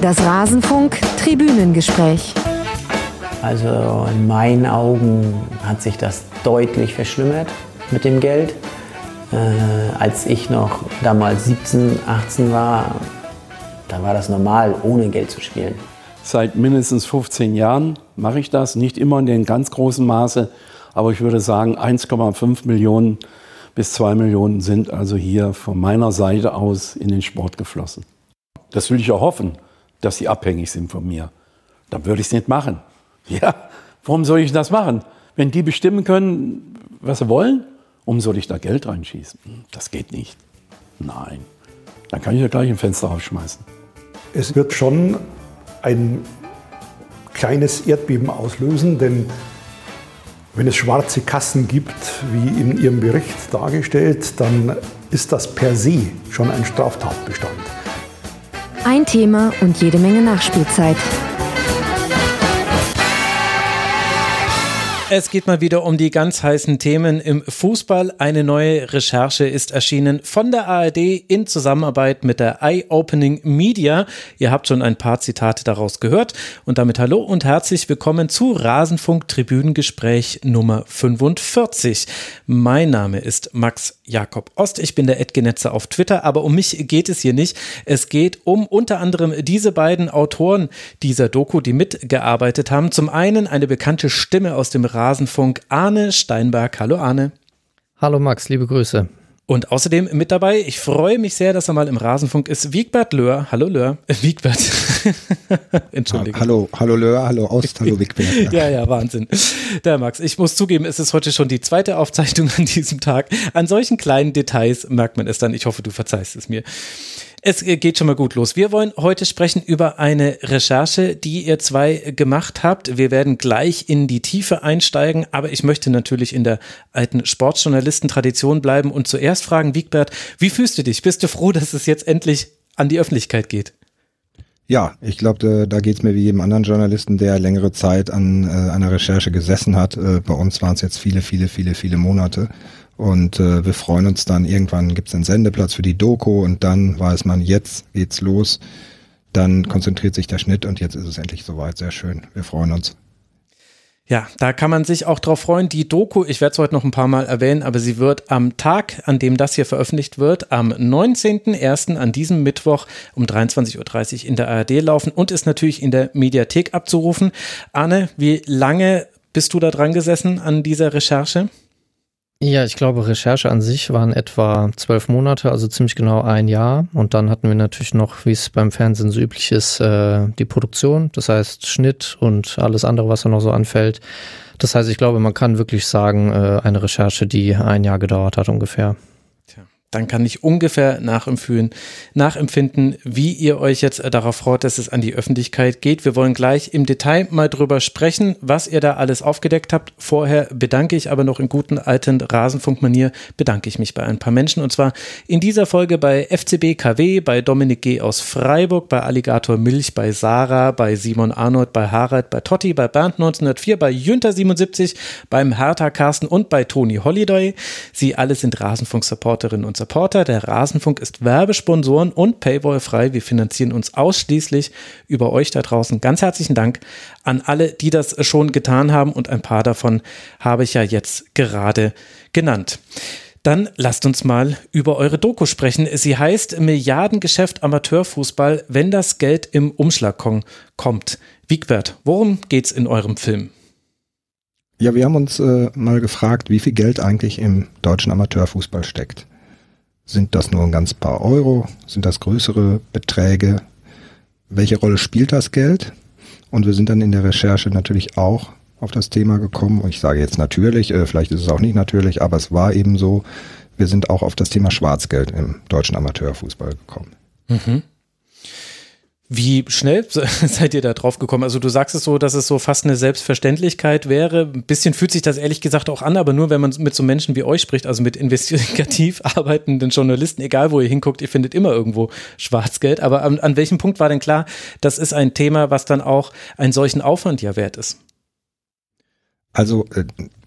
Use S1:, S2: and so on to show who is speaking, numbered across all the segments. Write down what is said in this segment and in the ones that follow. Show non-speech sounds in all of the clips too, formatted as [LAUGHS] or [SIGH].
S1: Das Rasenfunk Tribünengespräch.
S2: Also in meinen Augen hat sich das deutlich verschlimmert mit dem Geld. Äh, als ich noch damals 17, 18 war, da war das normal, ohne Geld zu spielen.
S3: Seit mindestens 15 Jahren mache ich das, nicht immer in dem ganz großen Maße, aber ich würde sagen 1,5 Millionen bis 2 Millionen sind also hier von meiner Seite aus in den Sport geflossen. Das will ich auch hoffen, dass sie abhängig sind von mir. Dann würde ich es nicht machen. [LAUGHS] Ja, warum soll ich das machen? Wenn die bestimmen können, was sie wollen, warum soll ich da Geld reinschießen? Das geht nicht. Nein. Dann kann ich ja gleich ein Fenster aufschmeißen.
S4: Es wird schon ein kleines Erdbeben auslösen, denn wenn es schwarze Kassen gibt, wie in Ihrem Bericht dargestellt, dann ist das per se schon ein Straftatbestand.
S1: Ein Thema und jede Menge Nachspielzeit.
S5: Es geht mal wieder um die ganz heißen Themen im Fußball. Eine neue Recherche ist erschienen von der ARD in Zusammenarbeit mit der Eye Opening Media. Ihr habt schon ein paar Zitate daraus gehört. Und damit hallo und herzlich willkommen zu Rasenfunk Tribünengespräch Nummer 45. Mein Name ist Max Jakob Ost. Ich bin der Edgenetzer auf Twitter, aber um mich geht es hier nicht. Es geht um unter anderem diese beiden Autoren dieser Doku, die mitgearbeitet haben. Zum einen eine bekannte Stimme aus dem Rasenfunk Arne Steinberg. Hallo Arne.
S6: Hallo Max, liebe Grüße.
S5: Und außerdem mit dabei, ich freue mich sehr, dass er mal im Rasenfunk ist, Wiegbert Löhr. Hallo Löhr. Äh, [LAUGHS] Wiegbert. [LAUGHS]
S7: Entschuldigung. Hallo, hallo Löhr, hallo Ost, hallo [LAUGHS] Wiegbert.
S5: ja, ja, Wahnsinn. Der Max, ich muss zugeben, es ist heute schon die zweite Aufzeichnung an diesem Tag. An solchen kleinen Details merkt man es dann. Ich hoffe, du verzeihst es mir. Es geht schon mal gut los. Wir wollen heute sprechen über eine Recherche, die ihr zwei gemacht habt. Wir werden gleich in die Tiefe einsteigen, aber ich möchte natürlich in der alten Sportjournalistentradition bleiben und zuerst fragen, Wiegbert, wie fühlst du dich? Bist du froh, dass es jetzt endlich an die Öffentlichkeit geht?
S7: Ja, ich glaube, da geht es mir wie jedem anderen Journalisten, der längere Zeit an äh, einer Recherche gesessen hat. Äh, bei uns waren es jetzt viele, viele, viele, viele Monate. Und äh, wir freuen uns dann, irgendwann gibt es einen Sendeplatz für die Doku und dann weiß man, jetzt geht's los. Dann konzentriert sich der Schnitt und jetzt ist es endlich soweit. Sehr schön. Wir freuen uns.
S5: Ja, da kann man sich auch drauf freuen. Die Doku, ich werde es heute noch ein paar Mal erwähnen, aber sie wird am Tag, an dem das hier veröffentlicht wird, am 19.01. an diesem Mittwoch um 23.30 Uhr in der ARD laufen und ist natürlich in der Mediathek abzurufen. Anne, wie lange bist du da dran gesessen an dieser Recherche?
S6: Ja, ich glaube, Recherche an sich waren etwa zwölf Monate, also ziemlich genau ein Jahr. Und dann hatten wir natürlich noch, wie es beim Fernsehen so üblich ist, äh, die Produktion, das heißt Schnitt und alles andere, was da noch so anfällt. Das heißt, ich glaube, man kann wirklich sagen, äh, eine Recherche, die ein Jahr gedauert hat ungefähr
S5: dann kann ich ungefähr nachempfinden, nachempfinden, wie ihr euch jetzt darauf freut, dass es an die Öffentlichkeit geht. Wir wollen gleich im Detail mal drüber sprechen, was ihr da alles aufgedeckt habt. Vorher bedanke ich aber noch in guten alten Rasenfunkmanier, bedanke ich mich bei ein paar Menschen und zwar in dieser Folge bei FCB KW, bei Dominik G. aus Freiburg, bei Alligator Milch, bei Sarah, bei Simon Arnold, bei Harald, bei Totti, bei Bernd 1904, bei Jünter 77, beim Hertha Carsten und bei Toni Holiday. Sie alle sind Rasenfunk-Supporterinnen und Supporter Supporter. Der Rasenfunk ist Werbesponsoren und Paywall-frei. Wir finanzieren uns ausschließlich über euch da draußen. Ganz herzlichen Dank an alle, die das schon getan haben und ein paar davon habe ich ja jetzt gerade genannt. Dann lasst uns mal über eure Doku sprechen. Sie heißt Milliardengeschäft Amateurfußball, wenn das Geld im Umschlag kommt. Wiegbert, worum geht's in eurem Film?
S7: Ja, wir haben uns äh, mal gefragt, wie viel Geld eigentlich im deutschen Amateurfußball steckt. Sind das nur ein ganz paar Euro? Sind das größere Beträge? Welche Rolle spielt das Geld? Und wir sind dann in der Recherche natürlich auch auf das Thema gekommen. Und ich sage jetzt natürlich, äh, vielleicht ist es auch nicht natürlich, aber es war eben so, wir sind auch auf das Thema Schwarzgeld im deutschen Amateurfußball gekommen. Mhm.
S5: Wie schnell [LAUGHS] seid ihr da drauf gekommen? Also du sagst es so, dass es so fast eine Selbstverständlichkeit wäre. Ein bisschen fühlt sich das ehrlich gesagt auch an, aber nur wenn man mit so Menschen wie euch spricht, also mit investigativ [LAUGHS] arbeitenden Journalisten, egal wo ihr hinguckt, ihr findet immer irgendwo Schwarzgeld. Aber an, an welchem Punkt war denn klar, das ist ein Thema, was dann auch einen solchen Aufwand ja wert ist?
S7: Also äh,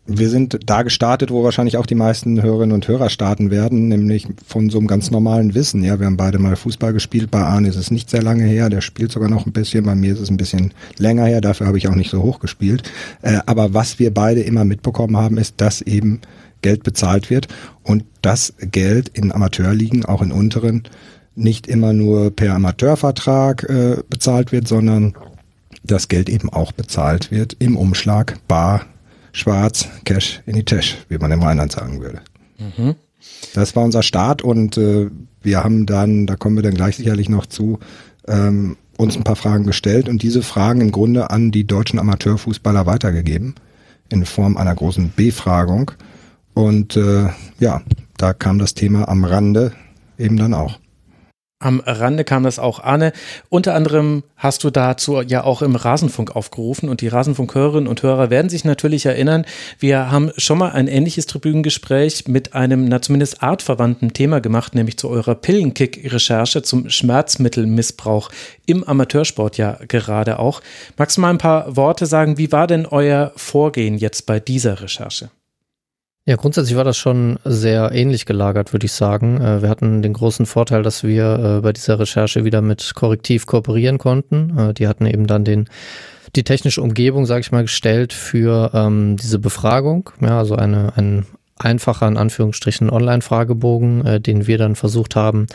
S7: wir sind da gestartet, wo wahrscheinlich auch die meisten Hörerinnen und Hörer starten werden, nämlich von so einem ganz normalen Wissen. Ja, wir haben beide mal Fußball gespielt. Bei Arne ist es nicht sehr lange her, der spielt sogar noch ein bisschen. Bei mir ist es ein bisschen länger her, dafür habe ich auch nicht so hoch gespielt. Äh, aber was wir beide immer mitbekommen haben, ist, dass eben Geld bezahlt wird und das Geld in Amateurligen, auch in unteren, nicht immer nur per Amateurvertrag äh, bezahlt wird, sondern das Geld eben auch bezahlt wird im Umschlag, bar, schwarz, Cash in die Tasche, wie man im Rheinland sagen würde. Mhm. Das war unser Start und äh, wir haben dann, da kommen wir dann gleich sicherlich noch zu, ähm, uns ein paar Fragen gestellt und diese Fragen im Grunde an die deutschen Amateurfußballer weitergegeben in Form einer großen Befragung. Und äh, ja, da kam das Thema am Rande eben dann auch.
S5: Am Rande kam das auch, Arne. Unter anderem hast du dazu ja auch im Rasenfunk aufgerufen und die Rasenfunkhörerinnen und Hörer werden sich natürlich erinnern, wir haben schon mal ein ähnliches Tribünengespräch mit einem, na zumindest artverwandten Thema gemacht, nämlich zu eurer Pillenkick-Recherche zum Schmerzmittelmissbrauch im Amateursport ja gerade auch. Magst du mal ein paar Worte sagen, wie war denn euer Vorgehen jetzt bei dieser Recherche?
S6: Ja, grundsätzlich war das schon sehr ähnlich gelagert, würde ich sagen. Äh, wir hatten den großen Vorteil, dass wir äh, bei dieser Recherche wieder mit Korrektiv kooperieren konnten. Äh, die hatten eben dann den die technische Umgebung, sage ich mal, gestellt für ähm, diese Befragung. Ja, also eine, ein einfacher, in Anführungsstrichen, Online-Fragebogen, äh, den wir dann versucht haben,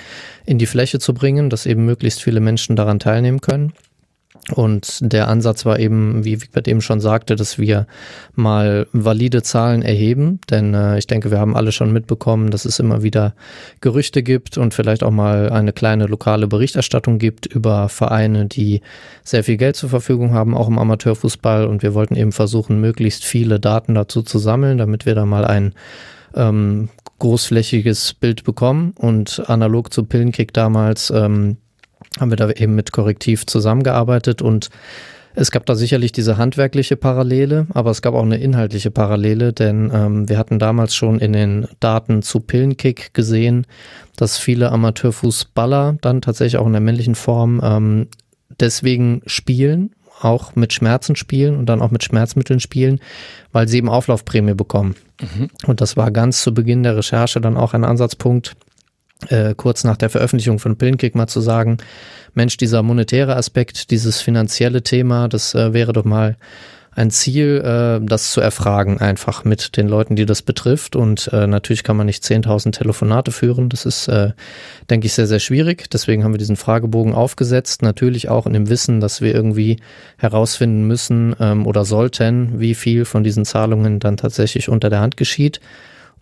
S6: in die Fläche zu bringen, dass eben möglichst viele Menschen daran teilnehmen können. Und der Ansatz war eben, wie Wigbert eben schon sagte, dass wir mal valide Zahlen erheben. Denn äh, ich denke, wir haben alle schon mitbekommen, dass es immer wieder Gerüchte gibt und vielleicht auch mal eine kleine lokale Berichterstattung gibt über Vereine, die sehr viel Geld zur Verfügung haben, auch im Amateurfußball. Und wir wollten eben versuchen, möglichst viele Daten dazu zu sammeln, damit wir da mal ein ähm, großflächiges Bild bekommen. Und analog zu Pillenkick damals ähm, haben wir da eben mit Korrektiv zusammengearbeitet und es gab da sicherlich diese handwerkliche Parallele, aber es gab auch eine inhaltliche Parallele, denn ähm, wir hatten damals schon in den Daten zu Pillenkick gesehen, dass viele Amateurfußballer dann tatsächlich auch in der männlichen Form ähm, deswegen spielen, auch mit Schmerzen spielen und dann auch mit Schmerzmitteln spielen, weil sie eben Auflaufprämie bekommen. Mhm. Und das war ganz zu Beginn der Recherche dann auch ein Ansatzpunkt, äh, kurz nach der Veröffentlichung von Pillenkick mal zu sagen, Mensch, dieser monetäre Aspekt, dieses finanzielle Thema, das äh, wäre doch mal ein Ziel, äh, das zu erfragen, einfach mit den Leuten, die das betrifft. Und äh, natürlich kann man nicht 10.000 Telefonate führen. Das ist, äh, denke ich, sehr, sehr schwierig. Deswegen haben wir diesen Fragebogen aufgesetzt. Natürlich auch in dem Wissen, dass wir irgendwie herausfinden müssen ähm, oder sollten, wie viel von diesen Zahlungen dann tatsächlich unter der Hand geschieht.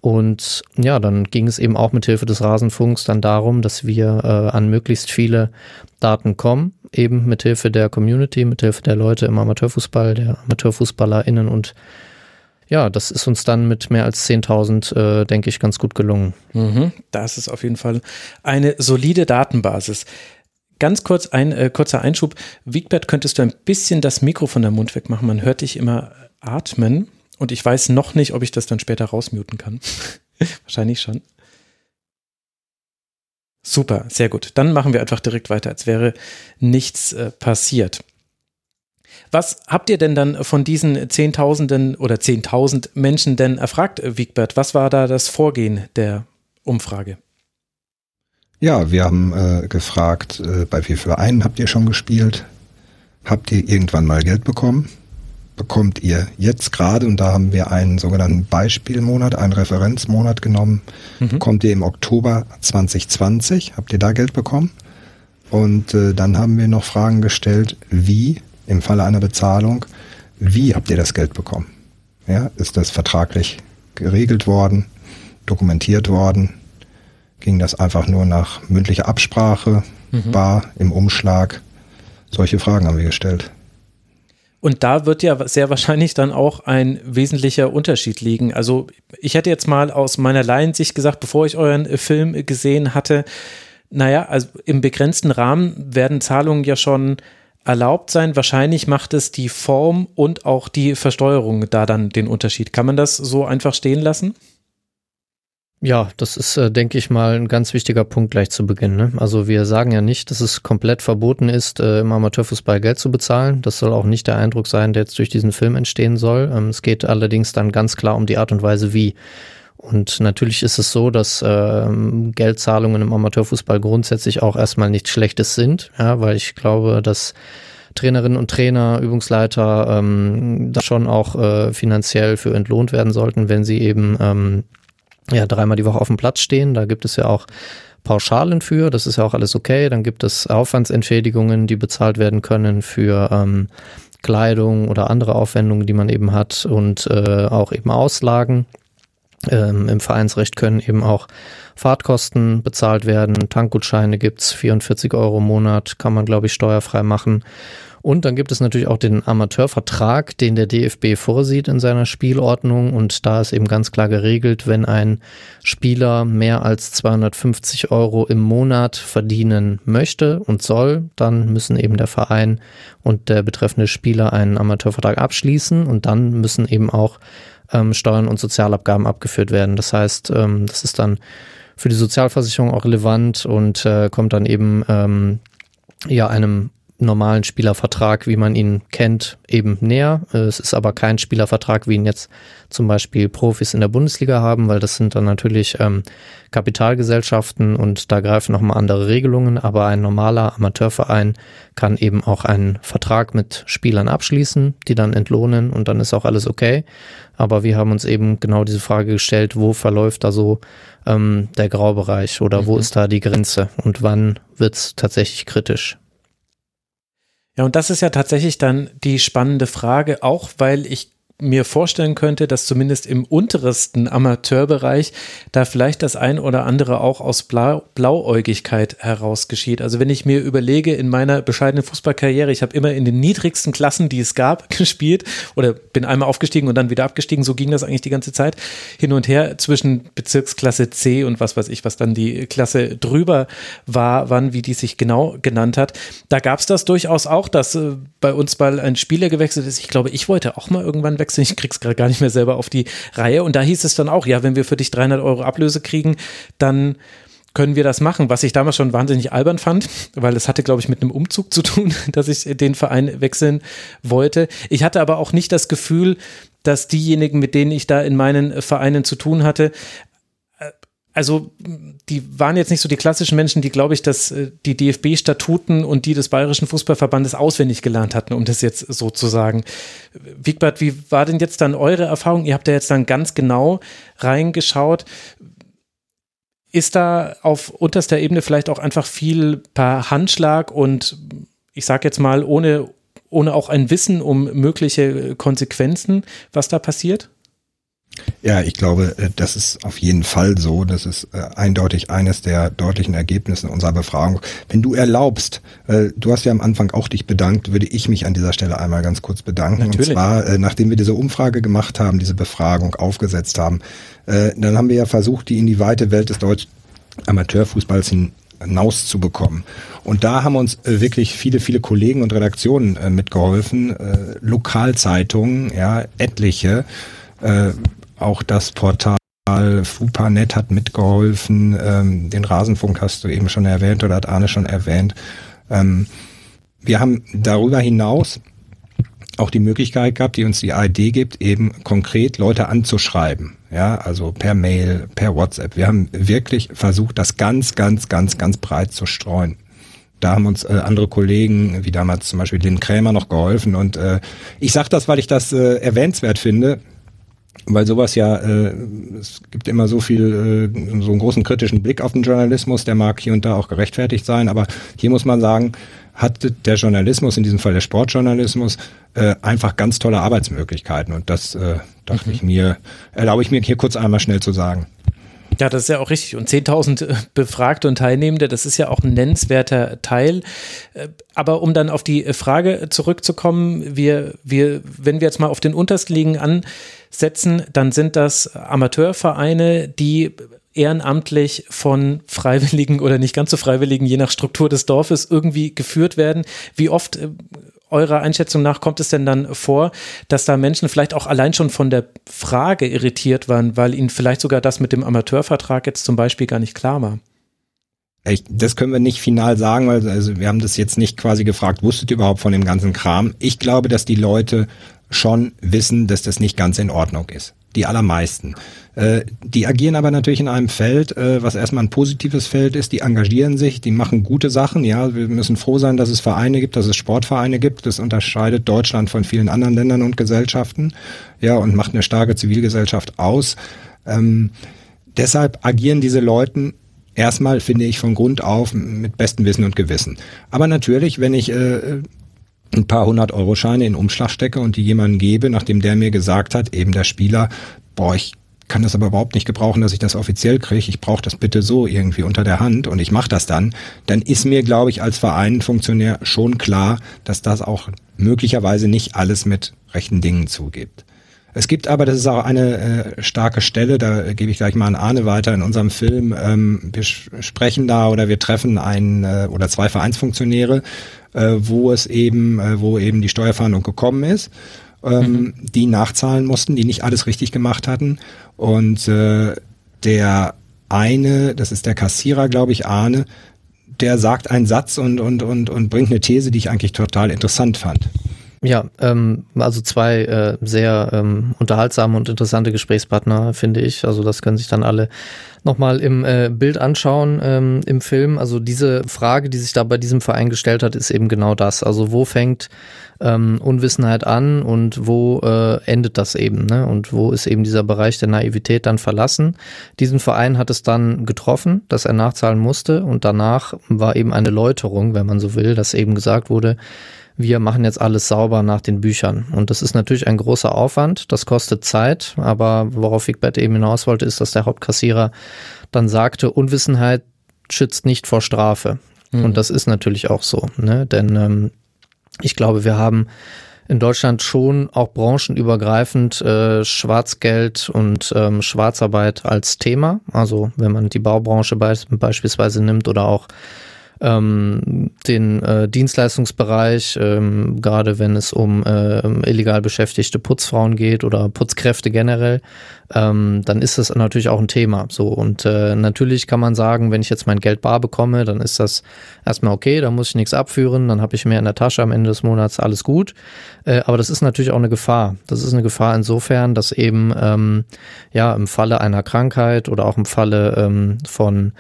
S6: Und ja, dann ging es eben auch mit Hilfe des Rasenfunks dann darum, dass wir äh, an möglichst viele Daten kommen, eben mit Hilfe der Community, mit Hilfe der Leute im Amateurfußball, der AmateurfußballerInnen und ja, das ist uns dann mit mehr als 10.000, äh, denke ich, ganz gut gelungen.
S5: Mhm, das ist auf jeden Fall eine solide Datenbasis. Ganz kurz ein äh, kurzer Einschub. Wiegbert, könntest du ein bisschen das Mikro von der Mund wegmachen? Man hört dich immer atmen. Und ich weiß noch nicht, ob ich das dann später rausmuten kann. [LAUGHS] Wahrscheinlich schon. Super, sehr gut. Dann machen wir einfach direkt weiter, als wäre nichts äh, passiert. Was habt ihr denn dann von diesen Zehntausenden oder Zehntausend Menschen denn erfragt, Wiegbert? Was war da das Vorgehen der Umfrage?
S7: Ja, wir haben äh, gefragt, äh, bei wie vielen Vereinen habt ihr schon gespielt? Habt ihr irgendwann mal Geld bekommen? Bekommt ihr jetzt gerade, und da haben wir einen sogenannten Beispielmonat, einen Referenzmonat genommen, mhm. bekommt ihr im Oktober 2020, habt ihr da Geld bekommen? Und äh, dann haben wir noch Fragen gestellt, wie, im Falle einer Bezahlung, wie habt ihr das Geld bekommen? Ja, ist das vertraglich geregelt worden, dokumentiert worden? Ging das einfach nur nach mündlicher Absprache, mhm. bar im Umschlag? Solche Fragen haben wir gestellt.
S5: Und da wird ja sehr wahrscheinlich dann auch ein wesentlicher Unterschied liegen. Also ich hätte jetzt mal aus meiner Laiensicht gesagt, bevor ich euren äh, Film gesehen hatte, naja, also im begrenzten Rahmen werden Zahlungen ja schon erlaubt sein. Wahrscheinlich macht es die Form und auch die Versteuerung da dann den Unterschied. Kann man das so einfach stehen lassen?
S6: Ja, das ist, äh, denke ich mal, ein ganz wichtiger Punkt gleich zu Beginn. Ne? Also wir sagen ja nicht, dass es komplett verboten ist, äh, im Amateurfußball Geld zu bezahlen. Das soll auch nicht der Eindruck sein, der jetzt durch diesen Film entstehen soll. Ähm, es geht allerdings dann ganz klar um die Art und Weise, wie. Und natürlich ist es so, dass ähm, Geldzahlungen im Amateurfußball grundsätzlich auch erstmal nichts Schlechtes sind, ja, weil ich glaube, dass Trainerinnen und Trainer, Übungsleiter ähm, da schon auch äh, finanziell für entlohnt werden sollten, wenn sie eben ähm, ja, dreimal die Woche auf dem Platz stehen. Da gibt es ja auch Pauschalen für, das ist ja auch alles okay. Dann gibt es Aufwandsentschädigungen, die bezahlt werden können für ähm, Kleidung oder andere Aufwendungen, die man eben hat und äh, auch eben Auslagen. Ähm, Im Vereinsrecht können eben auch Fahrtkosten bezahlt werden. Tankgutscheine gibt's 44 Euro im Monat, kann man, glaube ich, steuerfrei machen. Und dann gibt es natürlich auch den Amateurvertrag, den der DFB vorsieht in seiner Spielordnung. Und da ist eben ganz klar geregelt, wenn ein Spieler mehr als 250 Euro im Monat verdienen möchte und soll, dann müssen eben der Verein und der betreffende Spieler einen Amateurvertrag abschließen. Und dann müssen eben auch ähm, Steuern und Sozialabgaben abgeführt werden. Das heißt, ähm, das ist dann für die Sozialversicherung auch relevant und äh, kommt dann eben ähm, ja einem normalen Spielervertrag, wie man ihn kennt, eben näher. Es ist aber kein Spielervertrag, wie ihn jetzt zum Beispiel Profis in der Bundesliga haben, weil das sind dann natürlich ähm, Kapitalgesellschaften und da greifen nochmal andere Regelungen. Aber ein normaler Amateurverein kann eben auch einen Vertrag mit Spielern abschließen, die dann entlohnen und dann ist auch alles okay. Aber wir haben uns eben genau diese Frage gestellt, wo verläuft da so ähm, der Graubereich oder mhm. wo ist da die Grenze und wann wird es tatsächlich kritisch?
S5: Ja, und das ist ja tatsächlich dann die spannende Frage, auch weil ich mir vorstellen könnte, dass zumindest im untersten Amateurbereich da vielleicht das ein oder andere auch aus Blau Blauäugigkeit heraus geschieht. Also wenn ich mir überlege, in meiner bescheidenen Fußballkarriere, ich habe immer in den niedrigsten Klassen, die es gab, [LAUGHS] gespielt oder bin einmal aufgestiegen und dann wieder abgestiegen, so ging das eigentlich die ganze Zeit hin und her zwischen Bezirksklasse C und was weiß ich, was dann die Klasse drüber war, wann, wie die sich genau genannt hat. Da gab es das durchaus auch, dass äh, bei uns mal ein Spieler gewechselt ist. Ich glaube, ich wollte auch mal irgendwann wechseln wechseln, ich krieg's gerade gar nicht mehr selber auf die Reihe. Und da hieß es dann auch, ja, wenn wir für dich 300 Euro Ablöse kriegen, dann können wir das machen, was ich damals schon wahnsinnig albern fand, weil es hatte, glaube ich, mit einem Umzug zu tun, [LAUGHS] dass ich den Verein wechseln wollte. Ich hatte aber auch nicht das Gefühl, dass diejenigen, mit denen ich da in meinen Vereinen zu tun hatte, also die waren jetzt nicht so die klassischen Menschen, die, glaube ich, dass äh, die DFB-Statuten und die des Bayerischen Fußballverbandes auswendig gelernt hatten, um das jetzt so zu sagen. Wigbert, wie war denn jetzt dann eure Erfahrung? Ihr habt ja jetzt dann ganz genau reingeschaut. Ist da auf unterster Ebene vielleicht auch einfach viel per Handschlag und ich sage jetzt mal ohne, ohne auch ein Wissen um mögliche Konsequenzen, was da passiert?
S7: Ja, ich glaube, äh, das ist auf jeden Fall so. Das ist äh, eindeutig eines der deutlichen Ergebnisse unserer Befragung. Wenn du erlaubst, äh, du hast ja am Anfang auch dich bedankt, würde ich mich an dieser Stelle einmal ganz kurz bedanken. Natürlich. Und zwar, nachdem wir diese Umfrage gemacht haben, diese Befragung aufgesetzt haben, dann haben wir ja versucht, die in die weite Welt des deutschen Amateurfußballs hinauszubekommen. Und da haben uns wirklich viele, viele Kollegen und Redaktionen mitgeholfen, Lokalzeitungen, ja, etliche, auch das Portal FUPANet hat mitgeholfen. Ähm, den Rasenfunk hast du eben schon erwähnt oder hat Arne schon erwähnt. Ähm, wir haben darüber hinaus auch die Möglichkeit gehabt, die uns die ID gibt, eben konkret Leute anzuschreiben. Ja, also per Mail, per WhatsApp. Wir haben wirklich versucht, das ganz, ganz, ganz, ganz breit zu streuen. Da haben uns äh, andere Kollegen, wie damals zum Beispiel Lynn Krämer, noch geholfen. Und äh, ich sage das, weil ich das äh, erwähnenswert finde weil sowas ja, äh, es gibt immer so viel, äh, so einen großen kritischen Blick auf den Journalismus, der mag hier und da auch gerechtfertigt sein, aber hier muss man sagen, hat der Journalismus, in diesem Fall der Sportjournalismus, äh, einfach ganz tolle Arbeitsmöglichkeiten und das äh, dachte mhm. ich mir, erlaube ich mir hier kurz einmal schnell zu sagen.
S5: Ja, das ist ja auch richtig. Und 10.000 äh, Befragte und Teilnehmende, das ist ja auch ein nennenswerter Teil. Äh, aber um dann auf die Frage zurückzukommen, wir, wir, wenn wir jetzt mal auf den untersten liegen ansetzen, dann sind das Amateurvereine, die ehrenamtlich von Freiwilligen oder nicht ganz so Freiwilligen, je nach Struktur des Dorfes, irgendwie geführt werden. Wie oft äh, eurer Einschätzung nach kommt es denn dann vor, dass da Menschen vielleicht auch allein schon von der Frage irritiert waren, weil ihnen vielleicht sogar das mit dem Amateurvertrag jetzt zum Beispiel gar nicht klar war?
S7: Ich, das können wir nicht final sagen, weil also wir haben das jetzt nicht quasi gefragt, wusstet ihr überhaupt von dem ganzen Kram? Ich glaube, dass die Leute schon wissen, dass das nicht ganz in Ordnung ist. Die allermeisten. Äh, die agieren aber natürlich in einem Feld, äh, was erstmal ein positives Feld ist. Die engagieren sich, die machen gute Sachen. Ja, wir müssen froh sein, dass es Vereine gibt, dass es Sportvereine gibt. Das unterscheidet Deutschland von vielen anderen Ländern und Gesellschaften. Ja, und macht eine starke Zivilgesellschaft aus. Ähm, deshalb agieren diese Leuten erstmal, finde ich, von Grund auf mit bestem Wissen und Gewissen. Aber natürlich, wenn ich äh, ein paar hundert Euro Scheine in Umschlag stecke und die jemandem gebe, nachdem der mir gesagt hat, eben der Spieler, boah, ich kann das aber überhaupt nicht gebrauchen, dass ich das offiziell kriege. Ich brauche das bitte so irgendwie unter der Hand und ich mache das dann. Dann ist mir, glaube ich, als Vereinfunktionär schon klar, dass das auch möglicherweise nicht alles mit rechten Dingen zugibt. Es gibt aber, das ist auch eine äh, starke Stelle, da gebe ich gleich mal an Arne weiter in unserem Film. Ähm, wir sprechen da oder wir treffen einen äh, oder zwei Vereinsfunktionäre, äh, wo es eben, äh, wo eben die Steuerfahndung gekommen ist, ähm, mhm. die nachzahlen mussten, die nicht alles richtig gemacht hatten. Und äh, der eine, das ist der Kassierer, glaube ich, Arne, der sagt einen Satz und, und, und, und bringt eine These, die ich eigentlich total interessant fand.
S6: Ja, ähm, also zwei äh, sehr ähm, unterhaltsame und interessante Gesprächspartner, finde ich. Also das können sich dann alle nochmal im äh, Bild anschauen ähm, im Film. Also diese Frage, die sich da bei diesem Verein gestellt hat, ist eben genau das. Also wo fängt ähm, Unwissenheit an und wo äh, endet das eben? Ne? Und wo ist eben dieser Bereich der Naivität dann verlassen? Diesen Verein hat es dann getroffen, dass er nachzahlen musste und danach war eben eine Läuterung, wenn man so will, dass eben gesagt wurde, wir machen jetzt alles sauber nach den Büchern. Und das ist natürlich ein großer Aufwand, das kostet Zeit, aber worauf Wigbert eben hinaus wollte, ist, dass der Hauptkassierer dann sagte, Unwissenheit schützt nicht vor Strafe. Mhm. Und das ist natürlich auch so, ne? denn ähm, ich glaube, wir haben in Deutschland schon auch branchenübergreifend äh, Schwarzgeld und ähm, Schwarzarbeit als Thema. Also wenn man die Baubranche be beispielsweise nimmt oder auch ähm, den äh, Dienstleistungsbereich, ähm, gerade wenn es um äh, illegal beschäftigte Putzfrauen geht oder Putzkräfte generell, ähm, dann ist das natürlich auch ein Thema. So und äh, natürlich kann man sagen, wenn ich jetzt mein Geld bar bekomme, dann ist das erstmal okay, da muss ich nichts abführen, dann habe ich mehr in der Tasche am Ende des Monats, alles gut. Äh, aber das ist natürlich auch eine Gefahr. Das ist eine Gefahr insofern, dass eben ähm, ja im Falle einer Krankheit oder auch im Falle ähm, von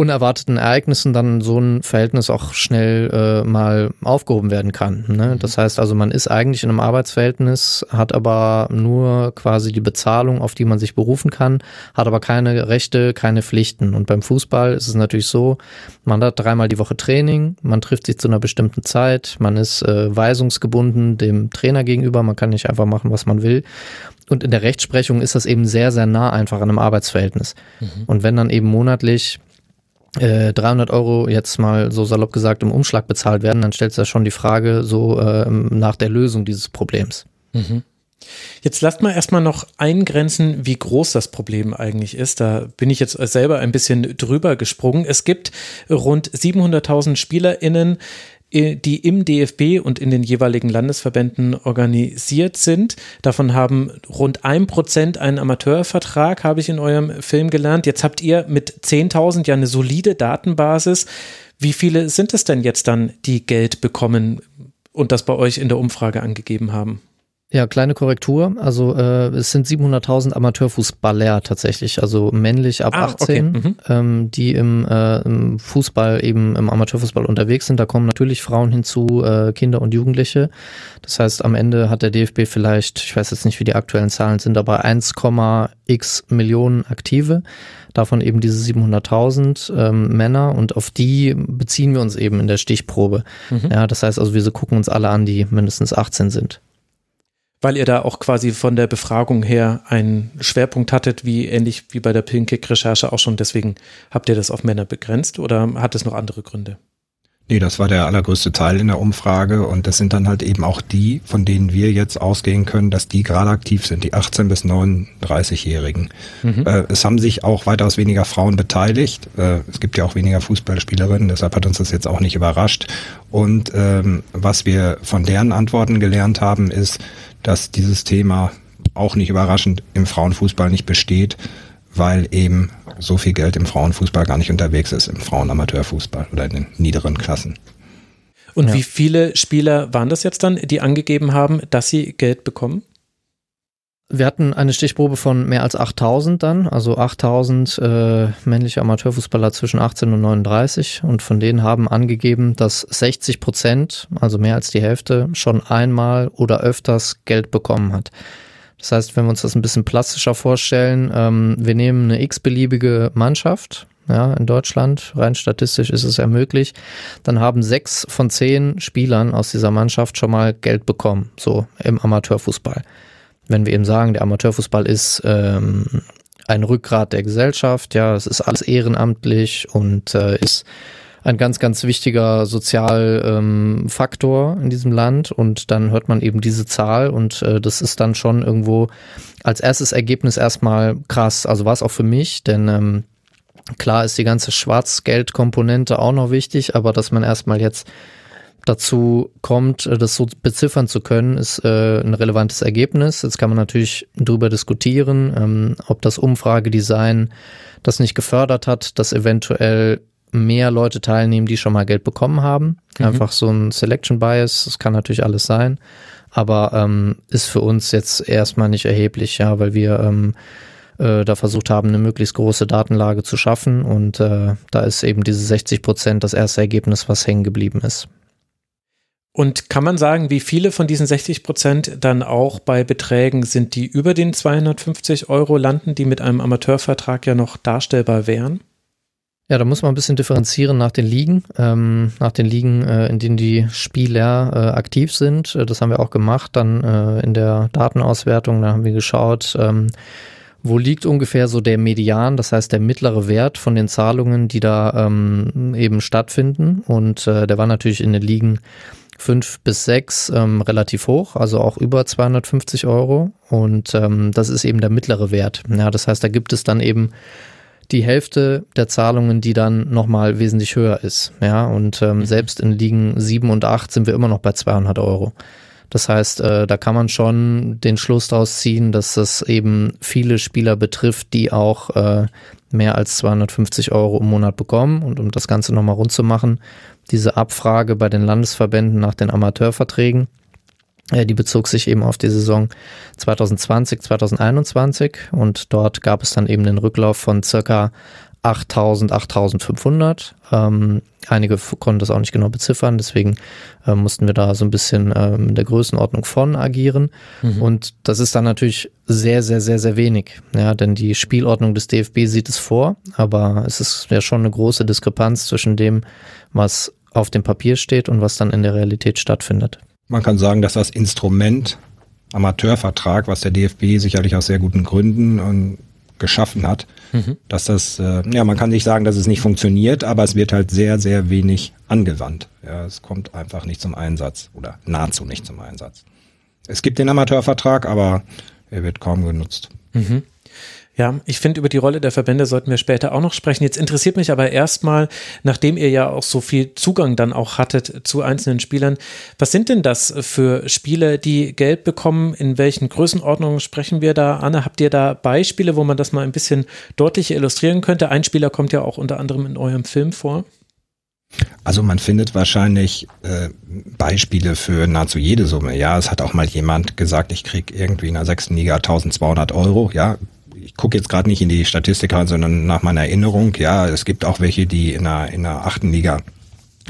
S6: unerwarteten Ereignissen dann so ein Verhältnis auch schnell äh, mal aufgehoben werden kann. Ne? Mhm. Das heißt also, man ist eigentlich in einem Arbeitsverhältnis, hat aber nur quasi die Bezahlung, auf die man sich berufen kann, hat aber keine Rechte, keine Pflichten. Und beim Fußball ist es natürlich so, man hat dreimal die Woche Training, man trifft sich zu einer bestimmten Zeit, man ist äh, weisungsgebunden dem Trainer gegenüber, man kann nicht einfach machen, was man will. Und in der Rechtsprechung ist das eben sehr, sehr nah einfach an einem Arbeitsverhältnis. Mhm. Und wenn dann eben monatlich 300 äh, Euro jetzt mal so salopp gesagt im Umschlag bezahlt werden, dann stellt sich ja schon die Frage so äh, nach der Lösung dieses Problems.
S5: Mhm. Jetzt lasst mal erstmal noch eingrenzen, wie groß das Problem eigentlich ist. Da bin ich jetzt selber ein bisschen drüber gesprungen. Es gibt rund 700.000 SpielerInnen, die im DFB und in den jeweiligen Landesverbänden organisiert sind. Davon haben rund ein Prozent einen Amateurvertrag, habe ich in eurem Film gelernt. Jetzt habt ihr mit 10.000 ja eine solide Datenbasis. Wie viele sind es denn jetzt dann, die Geld bekommen und das bei euch in der Umfrage angegeben haben?
S6: Ja, kleine Korrektur. Also äh, es sind 700.000 Amateurfußballer tatsächlich, also männlich ab ah, 18, okay. mhm. ähm, die im, äh, im, Fußball eben im Amateurfußball unterwegs sind. Da kommen natürlich Frauen hinzu, äh, Kinder und Jugendliche. Das heißt, am Ende hat der DFB vielleicht, ich weiß jetzt nicht, wie die aktuellen Zahlen sind, aber 1,x Millionen Aktive. Davon eben diese 700.000 ähm, Männer und auf die beziehen wir uns eben in der Stichprobe. Mhm. Ja, das heißt also, wir gucken uns alle an, die mindestens 18 sind
S5: weil ihr da auch quasi von der Befragung her einen Schwerpunkt hattet, wie ähnlich wie bei der Pinkick-Recherche auch schon. Deswegen habt ihr das auf Männer begrenzt oder hat es noch andere Gründe?
S7: Nee, das war der allergrößte Teil in der Umfrage und das sind dann halt eben auch die, von denen wir jetzt ausgehen können, dass die gerade aktiv sind, die 18 bis 39-Jährigen. Mhm. Äh, es haben sich auch weitaus weniger Frauen beteiligt. Äh, es gibt ja auch weniger Fußballspielerinnen, deshalb hat uns das jetzt auch nicht überrascht. Und ähm, was wir von deren Antworten gelernt haben, ist, dass dieses Thema auch nicht überraschend im Frauenfußball nicht besteht, weil eben so viel Geld im Frauenfußball gar nicht unterwegs ist, im Frauenamateurfußball oder in den niederen Klassen.
S5: Und ja. wie viele Spieler waren das jetzt dann, die angegeben haben, dass sie Geld bekommen?
S6: Wir hatten eine Stichprobe von mehr als 8000 dann, also 8000 äh, männliche Amateurfußballer zwischen 18 und 39 und von denen haben angegeben, dass 60 Prozent, also mehr als die Hälfte, schon einmal oder öfters Geld bekommen hat. Das heißt, wenn wir uns das ein bisschen plastischer vorstellen, ähm, wir nehmen eine x-beliebige Mannschaft, ja, in Deutschland, rein statistisch ist es ja möglich, dann haben sechs von zehn Spielern aus dieser Mannschaft schon mal Geld bekommen, so im Amateurfußball. Wenn wir eben sagen, der Amateurfußball ist ähm, ein Rückgrat der Gesellschaft, ja, es ist alles ehrenamtlich und äh, ist ein ganz, ganz wichtiger Sozialfaktor ähm, in diesem Land und dann hört man eben diese Zahl und äh, das ist dann schon irgendwo als erstes Ergebnis erstmal krass. Also war es auch für mich, denn ähm, klar ist die ganze Schwarzgeldkomponente auch noch wichtig, aber dass man erstmal jetzt dazu kommt, äh, das so beziffern zu können, ist äh, ein relevantes Ergebnis. Jetzt kann man natürlich darüber diskutieren, ähm, ob das Umfragedesign das nicht gefördert hat, dass eventuell mehr Leute teilnehmen, die schon mal Geld bekommen haben. Mhm. Einfach so ein Selection Bias, das kann natürlich alles sein, aber ähm, ist für uns jetzt erstmal nicht erheblich, ja, weil wir ähm, äh, da versucht haben, eine möglichst große Datenlage zu schaffen und äh, da ist eben diese 60 Prozent das erste Ergebnis, was hängen geblieben ist.
S5: Und kann man sagen, wie viele von diesen 60 Prozent dann auch bei Beträgen sind, die über den 250 Euro landen, die mit einem Amateurvertrag ja noch darstellbar wären?
S6: Ja, da muss man ein bisschen differenzieren nach den Ligen, ähm, nach den Ligen, äh, in denen die Spieler äh, aktiv sind. Äh, das haben wir auch gemacht, dann äh, in der Datenauswertung, da haben wir geschaut, ähm, wo liegt ungefähr so der Median, das heißt der mittlere Wert von den Zahlungen, die da ähm, eben stattfinden. Und äh, der war natürlich in den Ligen fünf bis sechs ähm, relativ hoch, also auch über 250 Euro. Und ähm, das ist eben der mittlere Wert. Ja, das heißt, da gibt es dann eben die Hälfte der Zahlungen, die dann nochmal wesentlich höher ist. Ja, und ähm, mhm. selbst in Ligen 7 und 8 sind wir immer noch bei 200 Euro. Das heißt, äh, da kann man schon den Schluss daraus ziehen, dass das eben viele Spieler betrifft, die auch äh, mehr als 250 Euro im Monat bekommen. Und um das Ganze nochmal rund zu machen, diese Abfrage bei den Landesverbänden nach den Amateurverträgen, äh, die bezog sich eben auf die Saison 2020, 2021 und dort gab es dann eben den Rücklauf von circa 8000, 8500. Ähm, einige konnten das auch nicht genau beziffern, deswegen äh, mussten wir da so ein bisschen ähm, in der Größenordnung von agieren. Mhm. Und das ist dann natürlich sehr, sehr, sehr, sehr wenig. Ja, denn die Spielordnung des DFB sieht es vor, aber es ist ja schon eine große Diskrepanz zwischen dem, was auf dem Papier steht und was dann in der Realität stattfindet.
S7: Man kann sagen, dass das Instrument Amateurvertrag, was der DFB sicherlich aus sehr guten Gründen und geschaffen hat, mhm. dass das, äh, ja, man kann nicht sagen, dass es nicht funktioniert, aber es wird halt sehr, sehr wenig angewandt. Ja, es kommt einfach nicht zum Einsatz oder nahezu nicht zum Einsatz. Es gibt den Amateurvertrag, aber er wird kaum genutzt.
S5: Mhm. Ja, ich finde, über die Rolle der Verbände sollten wir später auch noch sprechen. Jetzt interessiert mich aber erstmal, nachdem ihr ja auch so viel Zugang dann auch hattet zu einzelnen Spielern, was sind denn das für Spiele, die Geld bekommen? In welchen Größenordnungen sprechen wir da? Anne, habt ihr da Beispiele, wo man das mal ein bisschen deutlicher illustrieren könnte? Ein Spieler kommt ja auch unter anderem in eurem Film vor.
S7: Also man findet wahrscheinlich äh, Beispiele für nahezu jede Summe. Ja, es hat auch mal jemand gesagt, ich krieg irgendwie in der sechsten Liga 1200 Euro. Ja, ich gucke jetzt gerade nicht in die Statistik rein, sondern nach meiner Erinnerung, ja, es gibt auch welche, die in der, in der achten Liga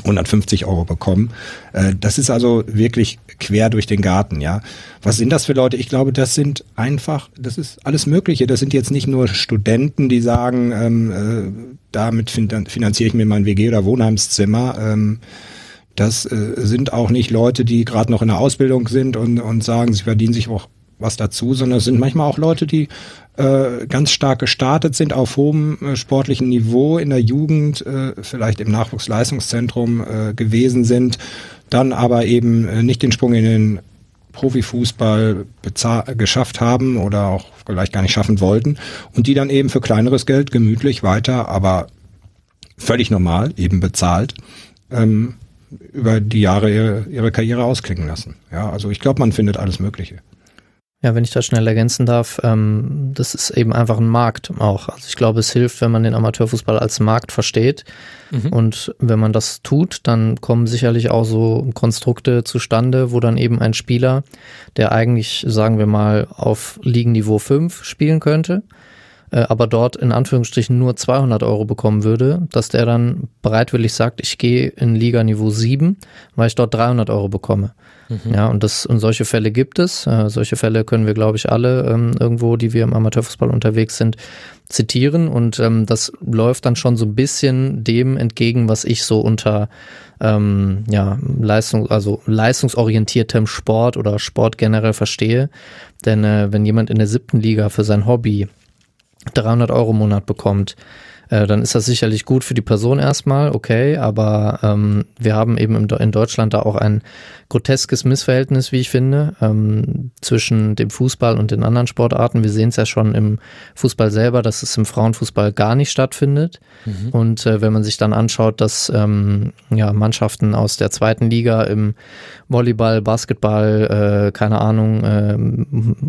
S7: 150 Euro bekommen. Äh, das ist also wirklich quer durch den Garten, ja. Was sind das für Leute? Ich glaube, das sind einfach, das ist alles Mögliche. Das sind jetzt nicht nur Studenten, die sagen, ähm, äh, damit finanziere ich mir mein WG- oder Wohnheimszimmer. Ähm, das äh, sind auch nicht Leute, die gerade noch in der Ausbildung sind und, und sagen, sie verdienen sich auch was dazu, sondern es sind manchmal auch Leute, die äh, ganz stark gestartet sind auf hohem äh, sportlichen Niveau in der Jugend, äh, vielleicht im Nachwuchsleistungszentrum äh, gewesen sind, dann aber eben äh, nicht den Sprung in den Profifußball geschafft haben oder auch vielleicht gar nicht schaffen wollten und die dann eben für kleineres Geld gemütlich weiter, aber völlig normal, eben bezahlt, ähm, über die Jahre ihre, ihre Karriere ausklingen lassen. Ja, also ich glaube, man findet alles Mögliche.
S6: Ja, wenn ich das schnell ergänzen darf, ähm, das ist eben einfach ein Markt auch. Also ich glaube, es hilft, wenn man den Amateurfußball als Markt versteht. Mhm. Und wenn man das tut, dann kommen sicherlich auch so Konstrukte zustande, wo dann eben ein Spieler, der eigentlich, sagen wir mal, auf Ligenniveau 5 spielen könnte, äh, aber dort in Anführungsstrichen nur 200 Euro bekommen würde, dass der dann bereitwillig sagt, ich gehe in Liganiveau 7, weil ich dort 300 Euro bekomme. Mhm. Ja, und das und solche Fälle gibt es. Äh, solche Fälle können wir, glaube ich, alle ähm, irgendwo, die wir im Amateurfußball unterwegs sind, zitieren. Und ähm, das läuft dann schon so ein bisschen dem entgegen, was ich so unter ähm, ja, Leistung, also leistungsorientiertem Sport oder Sport generell verstehe. Denn äh, wenn jemand in der siebten Liga für sein Hobby 300 Euro im Monat bekommt, äh, dann ist das sicherlich gut für die Person erstmal, okay, aber ähm, wir haben eben im, in Deutschland da auch ein groteskes Missverhältnis, wie ich finde, ähm, zwischen dem Fußball und den anderen Sportarten. Wir sehen es ja schon im Fußball selber, dass es im Frauenfußball gar nicht stattfindet. Mhm. Und äh, wenn man sich dann anschaut, dass ähm, ja, Mannschaften aus der zweiten Liga im Volleyball, Basketball, äh, keine Ahnung, äh,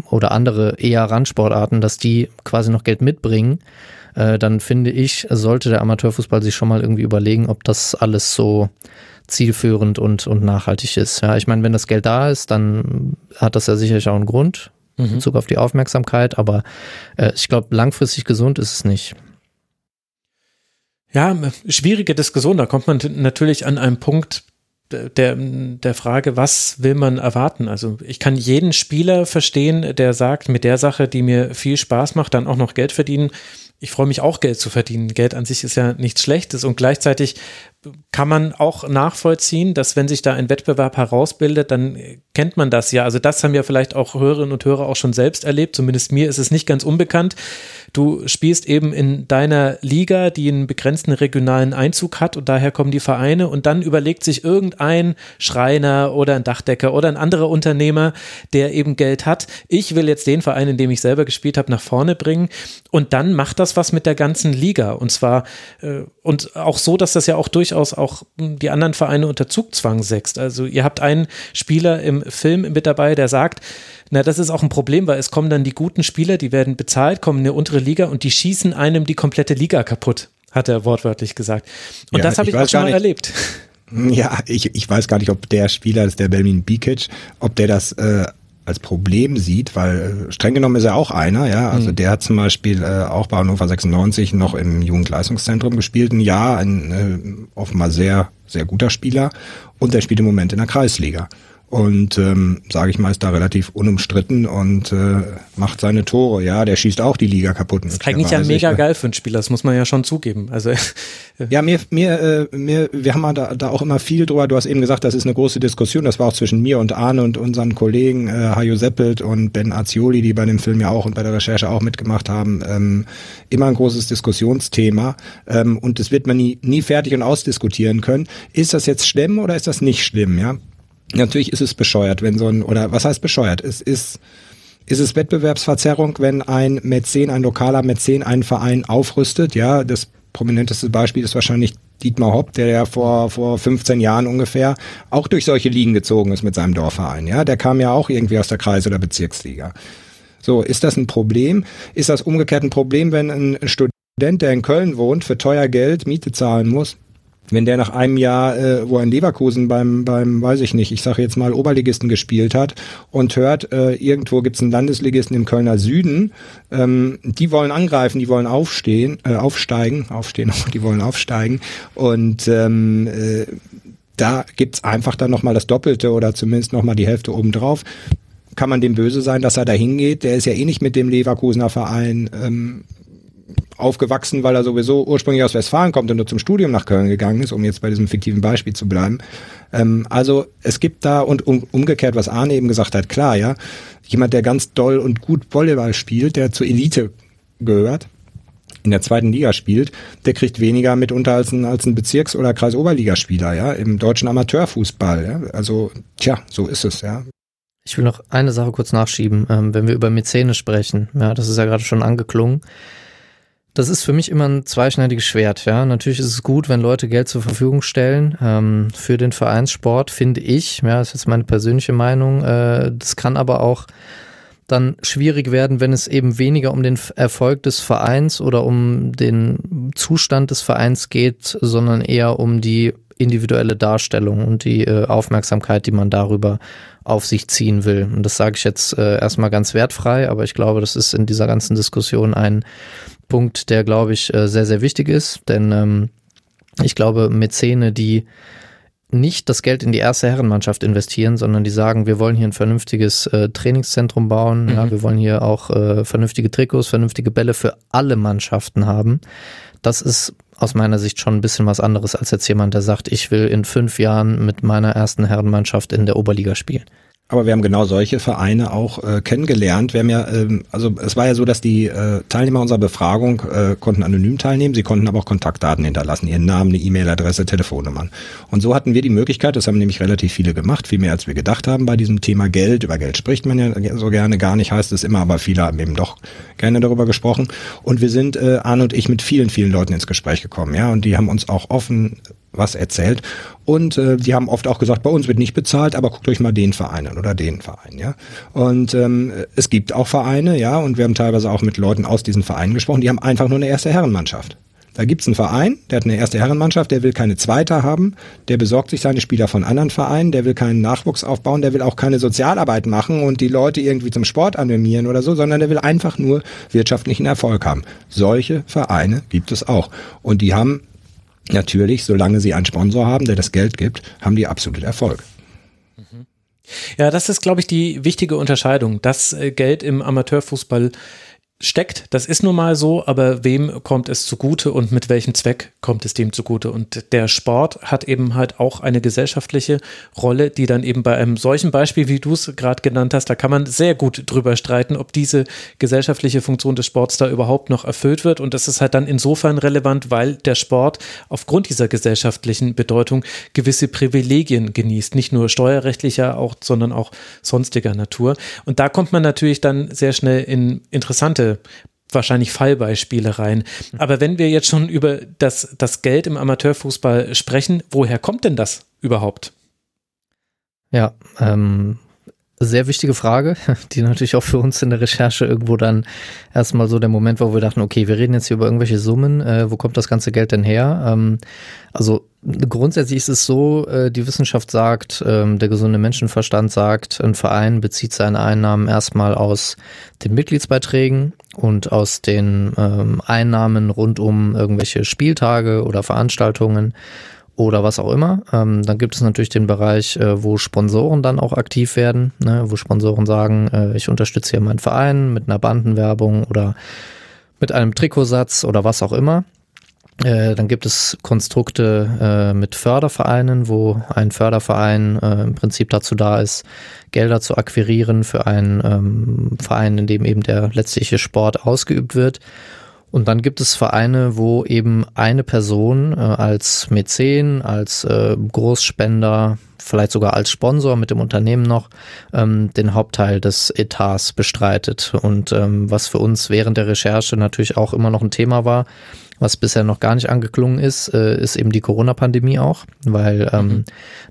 S6: oder andere eher Randsportarten, dass die quasi noch Geld mitbringen, äh, dann finde ich, sollte der Amateurfußball sich schon mal irgendwie überlegen, ob das alles so zielführend und, und nachhaltig ist. Ja, ich meine, wenn das Geld da ist, dann hat das ja sicherlich auch einen Grund in mhm. Bezug auf die Aufmerksamkeit, aber äh, ich glaube, langfristig gesund ist es nicht.
S5: Ja, schwierige Diskussion. Da kommt man natürlich an einem Punkt der, der Frage, was will man erwarten? Also ich kann jeden Spieler verstehen, der sagt, mit der Sache, die mir viel Spaß macht, dann auch noch Geld verdienen ich freue mich auch, Geld zu verdienen. Geld an sich ist ja nichts Schlechtes und gleichzeitig kann man auch nachvollziehen, dass wenn sich da ein Wettbewerb herausbildet, dann kennt man das ja. Also das haben ja vielleicht auch Hörerinnen und Hörer auch schon selbst erlebt. Zumindest mir ist es nicht ganz unbekannt. Du spielst eben in deiner Liga, die einen begrenzten regionalen Einzug hat und daher kommen die Vereine und dann überlegt sich irgendein Schreiner oder ein Dachdecker oder ein anderer Unternehmer, der eben Geld hat. Ich will jetzt den Verein, in dem ich selber gespielt habe, nach vorne bringen und dann macht das was mit der ganzen Liga und zwar äh, und auch so, dass das ja auch durchaus auch die anderen Vereine unter Zugzwang setzt. Also ihr habt einen Spieler im Film mit dabei, der sagt, na, das ist auch ein Problem, weil es kommen dann die guten Spieler, die werden bezahlt, kommen in eine untere Liga und die schießen einem die komplette Liga kaputt, hat er wortwörtlich gesagt. Und ja, das habe ich, ich auch schon mal erlebt.
S7: Ja, ich, ich weiß gar nicht, ob der Spieler, das ist der Belmin Bikic, ob der das äh, als Problem sieht, weil äh, streng genommen ist er auch einer, ja. Also mhm. der hat zum Beispiel äh, auch bei Hannover 96 noch im Jugendleistungszentrum gespielt, ein Jahr, ein äh, offenbar sehr, sehr guter Spieler und der spielt im Moment in der Kreisliga und ähm, sage ich mal, ist da relativ unumstritten und äh, macht seine Tore. Ja, der schießt auch die Liga kaputt.
S5: Das ist eigentlich ja mega geil für einen Spieler, das muss man ja schon zugeben. Also [LAUGHS]
S7: ja, mir, mir, äh, mir, wir haben da, da auch immer viel drüber. Du hast eben gesagt, das ist eine große Diskussion. Das war auch zwischen mir und Arne und unseren Kollegen äh, Hajo Seppelt und Ben Azioli, die bei dem Film ja auch und bei der Recherche auch mitgemacht haben. Ähm, immer ein großes Diskussionsthema ähm, und das wird man nie, nie fertig und ausdiskutieren können. Ist das jetzt schlimm oder ist das nicht schlimm? Ja, Natürlich ist es bescheuert, wenn so ein, oder was heißt bescheuert? Es ist, ist es Wettbewerbsverzerrung, wenn ein Mäzen, ein lokaler Mäzen einen Verein aufrüstet? Ja, das prominenteste Beispiel ist wahrscheinlich Dietmar Hopp, der ja vor, vor 15 Jahren ungefähr auch durch solche Ligen gezogen ist mit seinem Dorfverein. Ja, der kam ja auch irgendwie aus der Kreis- oder Bezirksliga. So, ist das ein Problem? Ist das umgekehrt ein Problem, wenn ein Student, der in Köln wohnt, für teuer Geld Miete zahlen muss? Wenn der nach einem Jahr, äh, wo er in Leverkusen beim, beim, weiß ich nicht, ich sage jetzt mal Oberligisten gespielt hat und hört, äh, irgendwo gibt's einen Landesligisten im Kölner Süden, ähm, die wollen angreifen, die wollen aufstehen, äh, aufsteigen, aufstehen, [LAUGHS] die wollen aufsteigen und ähm, äh, da gibt's einfach dann nochmal das Doppelte oder zumindest nochmal die Hälfte obendrauf. Kann man dem böse sein, dass er da hingeht? Der ist ja eh nicht mit dem Leverkusener Verein ähm, aufgewachsen, weil er sowieso ursprünglich aus Westfalen kommt und nur zum Studium nach Köln gegangen ist, um jetzt bei diesem fiktiven Beispiel zu bleiben. Ähm, also es gibt da und um, umgekehrt, was Arne eben gesagt hat, klar, ja, jemand, der ganz doll und gut Volleyball spielt, der zur Elite gehört, in der zweiten Liga spielt, der kriegt weniger mitunter als ein, als ein Bezirks- oder Kreisoberligaspieler, ja, im deutschen Amateurfußball. Ja. Also, tja, so ist es, ja.
S6: Ich will noch eine Sache kurz nachschieben, ähm, wenn wir über Mäzene sprechen. Ja, das ist ja gerade schon angeklungen. Das ist für mich immer ein zweischneidiges Schwert. Ja, natürlich ist es gut, wenn Leute Geld zur Verfügung stellen ähm, für den Vereinssport, finde ich. Ja, das ist jetzt meine persönliche Meinung. Äh, das kann aber auch dann schwierig werden, wenn es eben weniger um den Erfolg des Vereins oder um den Zustand des Vereins geht, sondern eher um die individuelle Darstellung und die äh, Aufmerksamkeit, die man darüber auf sich ziehen will. Und das sage ich jetzt äh, erstmal ganz wertfrei, aber ich glaube, das ist in dieser ganzen Diskussion ein Punkt, der, glaube ich, äh, sehr, sehr wichtig ist. Denn ähm, ich glaube, Mäzene, die nicht das Geld in die erste Herrenmannschaft investieren, sondern die sagen, wir wollen hier ein vernünftiges äh, Trainingszentrum bauen, mhm. ja, wir wollen hier auch äh, vernünftige Trikots, vernünftige Bälle für alle Mannschaften haben. Das ist aus meiner Sicht schon ein bisschen was anderes als jetzt jemand, der sagt, ich will in fünf Jahren mit meiner ersten Herrenmannschaft in der Oberliga spielen.
S7: Aber wir haben genau solche Vereine auch äh, kennengelernt. Wir haben ja, ähm, also es war ja so, dass die äh, Teilnehmer unserer Befragung äh, konnten anonym teilnehmen, sie konnten aber auch Kontaktdaten hinterlassen, ihren Namen, eine E-Mail-Adresse, Telefonnummern. Und so hatten wir die Möglichkeit, das haben nämlich relativ viele gemacht, viel mehr als wir gedacht haben bei diesem Thema Geld. Über Geld spricht man ja so gerne gar nicht, heißt es immer, aber viele haben eben doch gerne darüber gesprochen. Und wir sind, äh, Arne und ich, mit vielen, vielen Leuten ins Gespräch gekommen, ja, und die haben uns auch offen was erzählt. Und äh, die haben oft auch gesagt, bei uns wird nicht bezahlt, aber guckt euch mal den Verein an oder den Verein, ja. Und ähm, es gibt auch Vereine, ja, und wir haben teilweise auch mit Leuten aus diesen Vereinen gesprochen, die haben einfach nur eine erste Herrenmannschaft. Da gibt's einen Verein, der hat eine erste Herrenmannschaft, der will keine zweite haben, der besorgt sich seine Spieler von anderen Vereinen, der will keinen Nachwuchs aufbauen, der will auch keine Sozialarbeit machen und die Leute irgendwie zum Sport animieren oder so, sondern der will einfach nur wirtschaftlichen Erfolg haben. Solche Vereine gibt es auch. Und die haben natürlich, solange sie einen Sponsor haben, der das Geld gibt, haben die absolut Erfolg.
S5: Ja, das ist, glaube ich, die wichtige Unterscheidung. Das äh, Geld im Amateurfußball steckt. Das ist nun mal so, aber wem kommt es zugute und mit welchem Zweck kommt es dem zugute? Und der Sport hat eben halt auch eine gesellschaftliche Rolle, die dann eben bei einem solchen Beispiel, wie du es gerade genannt hast, da kann man sehr gut drüber streiten, ob diese gesellschaftliche Funktion des Sports da überhaupt noch erfüllt wird. Und das ist halt dann insofern relevant, weil der Sport aufgrund dieser gesellschaftlichen Bedeutung gewisse Privilegien genießt, nicht nur steuerrechtlicher, auch, sondern auch sonstiger Natur. Und da kommt man natürlich dann sehr schnell in interessante wahrscheinlich Fallbeispiele rein. Aber wenn wir jetzt schon über das, das Geld im Amateurfußball sprechen, woher kommt denn das überhaupt?
S6: Ja, ähm, sehr wichtige Frage, [LAUGHS] die natürlich auch für uns in der Recherche irgendwo dann erstmal so der Moment war, wo wir dachten, okay, wir reden jetzt hier über irgendwelche Summen, äh, wo kommt das ganze Geld denn her? Ähm, also grundsätzlich ist es so, äh, die Wissenschaft sagt, ähm, der gesunde Menschenverstand sagt, ein Verein bezieht seine Einnahmen erstmal aus den Mitgliedsbeiträgen und aus den ähm, Einnahmen rund um irgendwelche Spieltage oder Veranstaltungen oder was auch immer. Ähm, dann gibt es natürlich den Bereich, äh, wo Sponsoren dann auch aktiv werden, ne, wo Sponsoren sagen, äh, ich unterstütze hier meinen Verein mit einer Bandenwerbung oder mit einem Trikotsatz oder was auch immer. Äh, dann gibt es Konstrukte äh, mit Fördervereinen, wo ein Förderverein äh, im Prinzip dazu da ist, Gelder zu akquirieren für einen ähm, Verein, in dem eben der letztliche Sport ausgeübt wird. Und dann gibt es Vereine, wo eben eine Person äh, als Mäzen, als äh, Großspender, vielleicht sogar als Sponsor mit dem Unternehmen noch ähm, den Hauptteil des Etats bestreitet. Und ähm, was für uns während der Recherche natürlich auch immer noch ein Thema war, was bisher noch gar nicht angeklungen ist, äh, ist eben die Corona-Pandemie auch, weil ähm, mhm.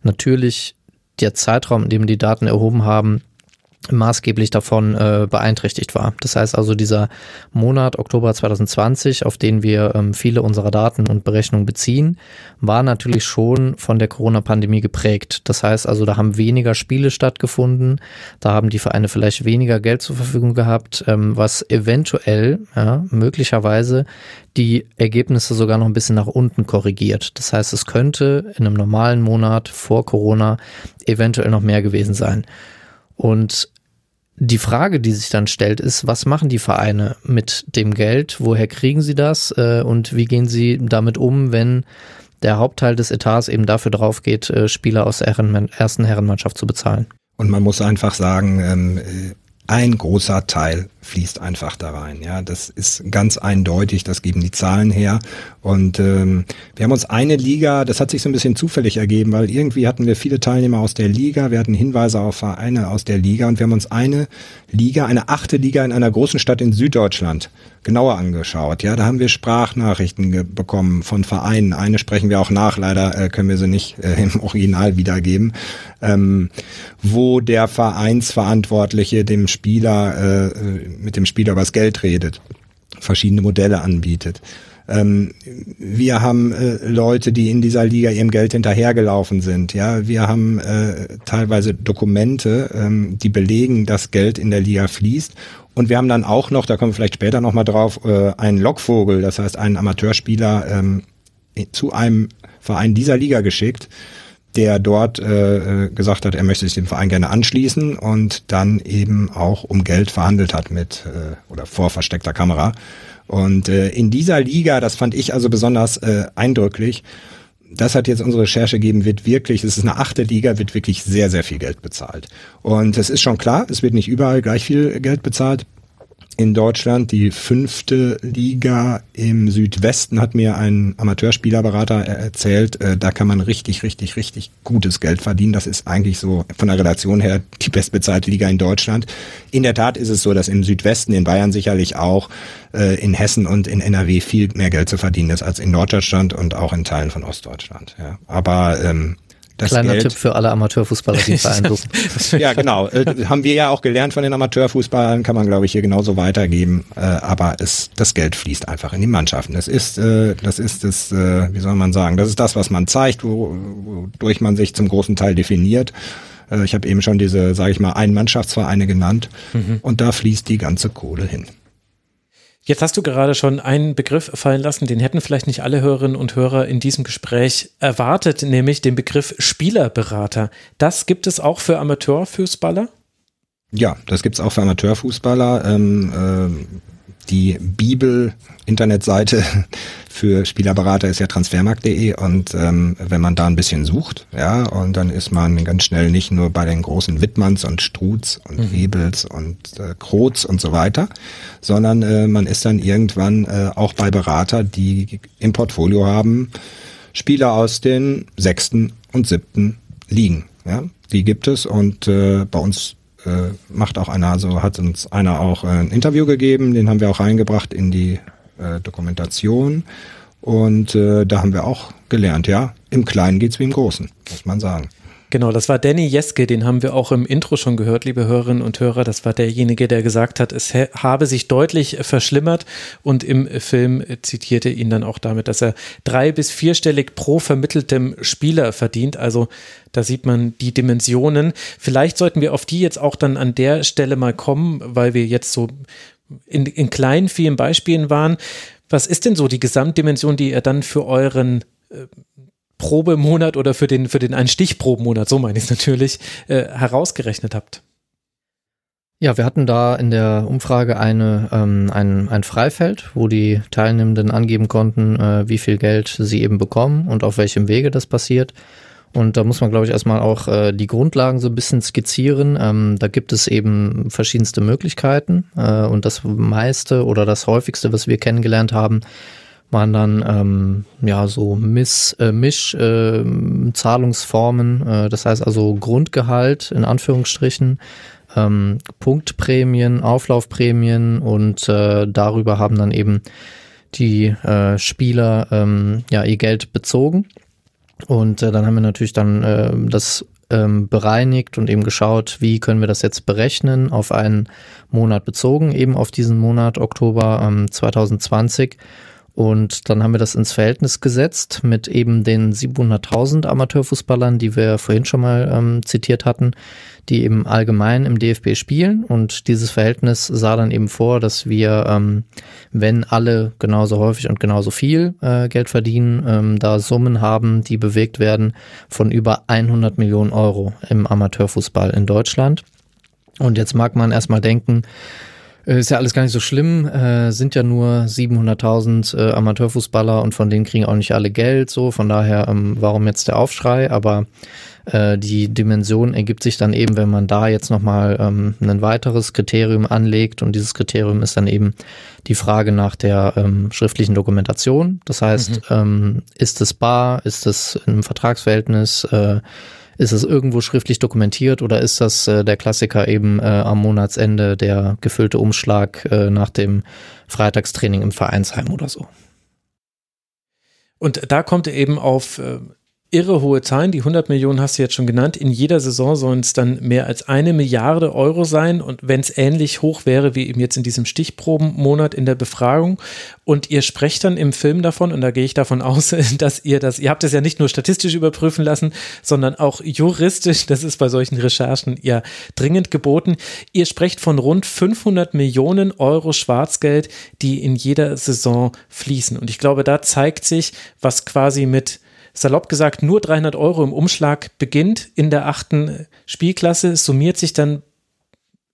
S6: natürlich der Zeitraum, in dem die Daten erhoben haben, maßgeblich davon äh, beeinträchtigt war. Das heißt also, dieser Monat Oktober 2020, auf den wir ähm, viele unserer Daten und Berechnungen beziehen, war natürlich schon von der Corona-Pandemie geprägt. Das heißt also, da haben weniger Spiele stattgefunden, da haben die Vereine vielleicht weniger Geld zur Verfügung gehabt, ähm, was eventuell, ja, möglicherweise die Ergebnisse sogar noch ein bisschen nach unten korrigiert. Das heißt, es könnte in einem normalen Monat vor Corona eventuell noch mehr gewesen sein. Und die Frage, die sich dann stellt, ist, was machen die Vereine mit dem Geld? Woher kriegen sie das? Äh, und wie gehen sie damit um, wenn der Hauptteil des Etats eben dafür drauf geht, äh, Spieler aus der ersten Herrenmannschaft zu bezahlen?
S7: Und man muss einfach sagen, ähm, ein großer Teil fließt einfach da rein. Ja, das ist ganz eindeutig, das geben die Zahlen her. Und ähm, wir haben uns eine Liga, das hat sich so ein bisschen zufällig ergeben, weil irgendwie hatten wir viele Teilnehmer aus der Liga, wir hatten Hinweise auf Vereine aus der Liga und wir haben uns eine Liga, eine achte Liga in einer großen Stadt in Süddeutschland genauer angeschaut. Ja, da haben wir Sprachnachrichten bekommen von Vereinen. Eine sprechen wir auch nach, leider äh, können wir sie nicht äh, im Original wiedergeben, ähm, wo der Vereinsverantwortliche dem Spieler äh, mit dem Spieler über das Geld redet, verschiedene Modelle anbietet. Ähm, wir haben äh, Leute, die in dieser Liga ihrem Geld hinterhergelaufen sind. Ja, wir haben äh, teilweise Dokumente, ähm, die belegen, dass Geld in der Liga fließt. Und wir haben dann auch noch, da kommen wir vielleicht später nochmal drauf, äh, einen Lockvogel, das heißt einen Amateurspieler ähm, zu einem Verein dieser Liga geschickt, der dort äh, äh, gesagt hat, er möchte sich dem Verein gerne anschließen und dann eben auch um Geld verhandelt hat mit äh, oder vor versteckter Kamera. Und äh, in dieser Liga, das fand ich also besonders äh, eindrücklich, das hat jetzt unsere Recherche gegeben, wird wirklich, es ist eine achte Liga, wird wirklich sehr, sehr viel Geld bezahlt. Und es ist schon klar, es wird nicht überall gleich viel Geld bezahlt in Deutschland. Die fünfte Liga im Südwesten hat mir ein Amateurspielerberater erzählt, äh, da kann man richtig, richtig, richtig gutes Geld verdienen. Das ist eigentlich so von der Relation her die bestbezahlte Liga in Deutschland. In der Tat ist es so, dass im Südwesten, in Bayern sicherlich auch, äh, in Hessen und in NRW viel mehr Geld zu verdienen ist als in Norddeutschland und auch in Teilen von Ostdeutschland. Aber ähm,
S6: das Kleiner Geld. Tipp für alle Amateurfußballer, die beeindrucken. [LAUGHS]
S7: ja, genau. Äh, haben wir ja auch gelernt von den Amateurfußballern, kann man, glaube ich, hier genauso weitergeben. Äh, aber es, das Geld fließt einfach in die Mannschaften. Das ist, äh, das ist das, äh, wie soll man sagen, das ist das, was man zeigt, wo, wodurch man sich zum großen Teil definiert. Äh, ich habe eben schon diese, sage ich mal, Einmannschaftsvereine genannt. Mhm. Und da fließt die ganze Kohle hin.
S5: Jetzt hast du gerade schon einen Begriff fallen lassen, den hätten vielleicht nicht alle Hörerinnen und Hörer in diesem Gespräch erwartet, nämlich den Begriff Spielerberater. Das gibt es auch für Amateurfußballer?
S7: Ja, das gibt es auch für Amateurfußballer. Ähm, äh, die Bibel-Internetseite [LAUGHS] für Spielerberater ist ja transfermarkt.de und ähm, wenn man da ein bisschen sucht, ja, und dann ist man ganz schnell nicht nur bei den großen Wittmanns und Struths und mhm. Webels und äh, Kroz und so weiter, sondern äh, man ist dann irgendwann äh, auch bei Berater, die im Portfolio haben Spieler aus den sechsten und siebten Ligen. Ja, die gibt es und äh, bei uns äh, macht auch einer, also hat uns einer auch äh, ein Interview gegeben, den haben wir auch reingebracht in die äh, Dokumentation. Und äh, da haben wir auch gelernt, ja, im Kleinen geht's wie im Großen, muss man sagen.
S5: Genau, das war Danny Jeske, den haben wir auch im Intro schon gehört, liebe Hörerinnen und Hörer. Das war derjenige, der gesagt hat, es habe sich deutlich verschlimmert und im Film zitierte ihn dann auch damit, dass er drei- bis vierstellig pro vermitteltem Spieler verdient. Also da sieht man die Dimensionen. Vielleicht sollten wir auf die jetzt auch dann an der Stelle mal kommen, weil wir jetzt so in, in kleinen, vielen Beispielen waren. Was ist denn so die Gesamtdimension, die ihr dann für euren äh, Probemonat oder für den, für den einen Stichprobenmonat, so meine ich es natürlich, äh, herausgerechnet habt?
S6: Ja, wir hatten da in der Umfrage eine, ähm, ein, ein Freifeld, wo die Teilnehmenden angeben konnten, äh, wie viel Geld sie eben bekommen und auf welchem Wege das passiert. Und da muss man, glaube ich, erstmal auch äh, die Grundlagen so ein bisschen skizzieren. Ähm, da gibt es eben verschiedenste Möglichkeiten. Äh, und das meiste oder das häufigste, was wir kennengelernt haben, waren dann ähm, ja so Miss, äh, Misch-Zahlungsformen, äh, äh, das heißt also Grundgehalt in Anführungsstrichen, ähm, Punktprämien, Auflaufprämien und äh, darüber haben dann eben die äh, Spieler ähm, ja ihr Geld bezogen. Und äh, dann haben wir natürlich dann äh, das ähm, bereinigt und eben geschaut, wie können wir das jetzt berechnen auf einen Monat bezogen, eben auf diesen Monat Oktober ähm, 2020 und dann haben wir das ins Verhältnis gesetzt mit eben den 700.000 Amateurfußballern, die wir vorhin schon mal ähm, zitiert hatten, die eben allgemein im DFB spielen. Und dieses Verhältnis sah dann eben vor, dass wir, ähm, wenn alle genauso häufig und genauso viel äh, Geld verdienen, ähm, da Summen haben, die bewegt werden von über 100 Millionen Euro im Amateurfußball in Deutschland. Und jetzt mag man erstmal denken, ist ja alles gar nicht so schlimm, äh, sind ja nur 700.000 äh, Amateurfußballer und von denen kriegen auch nicht alle Geld, so, von daher, ähm, warum jetzt der Aufschrei, aber äh, die Dimension ergibt sich dann eben, wenn man da jetzt nochmal ähm, ein weiteres Kriterium anlegt. Und dieses Kriterium ist dann eben die Frage nach der ähm, schriftlichen Dokumentation, das heißt, mhm. ähm, ist es bar, ist es in einem Vertragsverhältnis, äh, ist es irgendwo schriftlich dokumentiert oder ist das äh, der Klassiker eben äh, am Monatsende der gefüllte Umschlag äh, nach dem Freitagstraining im Vereinsheim oder so?
S5: Und da kommt eben auf äh, irre hohe Zahlen. Die 100 Millionen hast du jetzt schon genannt. In jeder Saison sollen es dann mehr als eine Milliarde Euro sein. Und wenn es ähnlich hoch wäre wie eben jetzt in diesem Stichprobenmonat in der Befragung. Und ihr sprecht dann im Film davon, und da gehe ich davon [LAUGHS] aus, dass ihr das, ihr habt es ja nicht nur statistisch überprüfen lassen, sondern auch juristisch. Das ist bei solchen Recherchen ja dringend geboten. Ihr sprecht von rund 500 Millionen Euro Schwarzgeld, die in jeder Saison fließen. Und ich glaube, da zeigt sich, was quasi mit salopp gesagt nur 300 Euro im Umschlag beginnt in der achten Spielklasse, summiert sich dann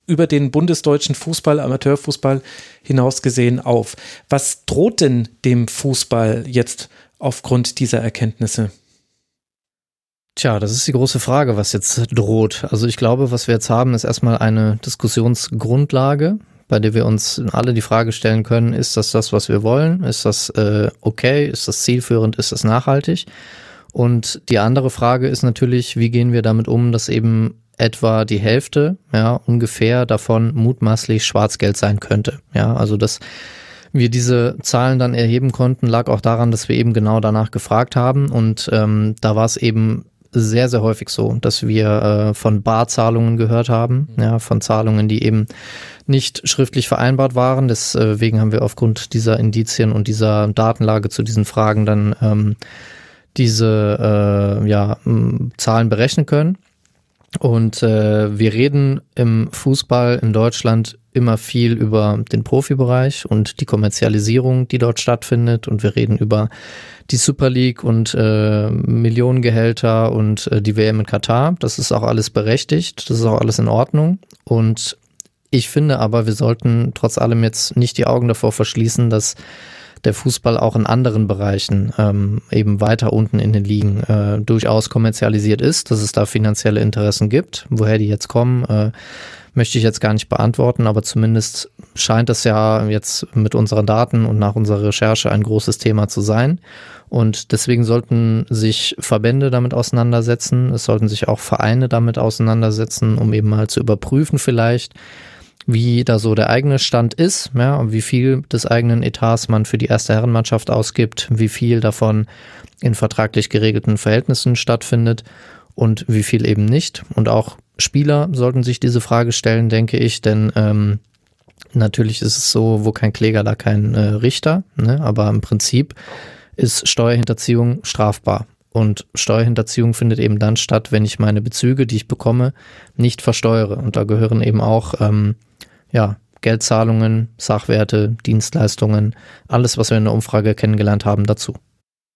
S5: über den bundesdeutschen Fußball, Amateurfußball hinaus gesehen auf. Was droht denn dem Fußball jetzt aufgrund dieser Erkenntnisse?
S6: Tja, das ist die große Frage, was jetzt droht. Also ich glaube, was wir jetzt haben, ist erstmal eine Diskussionsgrundlage, bei der wir uns alle die Frage stellen können, ist das das, was wir wollen? Ist das äh, okay? Ist das zielführend? Ist das nachhaltig? Und die andere Frage ist natürlich, wie gehen wir damit um, dass eben etwa die Hälfte, ja, ungefähr davon mutmaßlich Schwarzgeld sein könnte. Ja, also dass wir diese Zahlen dann erheben konnten, lag auch daran, dass wir eben genau danach gefragt haben. Und ähm, da war es eben sehr, sehr häufig so, dass wir äh, von Barzahlungen gehört haben, mhm. ja, von Zahlungen, die eben nicht schriftlich vereinbart waren. Deswegen haben wir aufgrund dieser Indizien und dieser Datenlage zu diesen Fragen dann ähm, diese äh, ja, Zahlen berechnen können. Und äh, wir reden im Fußball in Deutschland immer viel über den Profibereich und die Kommerzialisierung, die dort stattfindet. Und wir reden über die Super League und äh, Millionengehälter und äh, die WM in Katar. Das ist auch alles berechtigt, das ist auch alles in Ordnung. Und ich finde aber, wir sollten trotz allem jetzt nicht die Augen davor verschließen, dass der Fußball auch in anderen Bereichen ähm, eben weiter unten in den Ligen äh, durchaus kommerzialisiert ist, dass es da finanzielle Interessen gibt. Woher die jetzt kommen, äh, möchte ich jetzt gar nicht beantworten, aber zumindest scheint es ja jetzt mit unseren Daten und nach unserer Recherche ein großes Thema zu sein. Und deswegen sollten sich Verbände damit auseinandersetzen. Es sollten sich auch Vereine damit auseinandersetzen, um eben mal zu überprüfen vielleicht, wie da so der eigene Stand ist, ja, und wie viel des eigenen Etats man für die erste Herrenmannschaft ausgibt, wie viel davon in vertraglich geregelten Verhältnissen stattfindet und wie viel eben nicht. Und auch Spieler sollten sich diese Frage stellen, denke ich, denn ähm, natürlich ist es so, wo kein Kläger, da kein äh, Richter, ne? aber im Prinzip ist Steuerhinterziehung strafbar. Und Steuerhinterziehung findet eben dann statt, wenn ich meine Bezüge, die ich bekomme, nicht versteuere. Und da gehören eben auch ähm, ja, Geldzahlungen, Sachwerte, Dienstleistungen, alles, was wir in der Umfrage kennengelernt haben, dazu.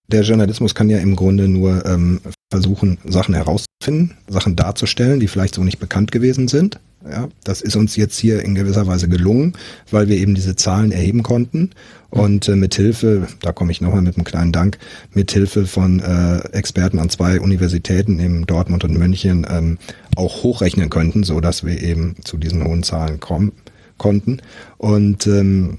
S7: Der Journalismus kann ja im Grunde nur ähm, versuchen, Sachen herauszufinden, Sachen darzustellen, die vielleicht so nicht bekannt gewesen sind. Ja, das ist uns jetzt hier in gewisser Weise gelungen, weil wir eben diese Zahlen erheben konnten und äh, mit Hilfe, da komme ich nochmal mit einem kleinen Dank, mit Hilfe von äh, Experten an zwei Universitäten in Dortmund und München ähm, auch hochrechnen könnten, so dass wir eben zu diesen hohen Zahlen kommen konnten. Und ähm,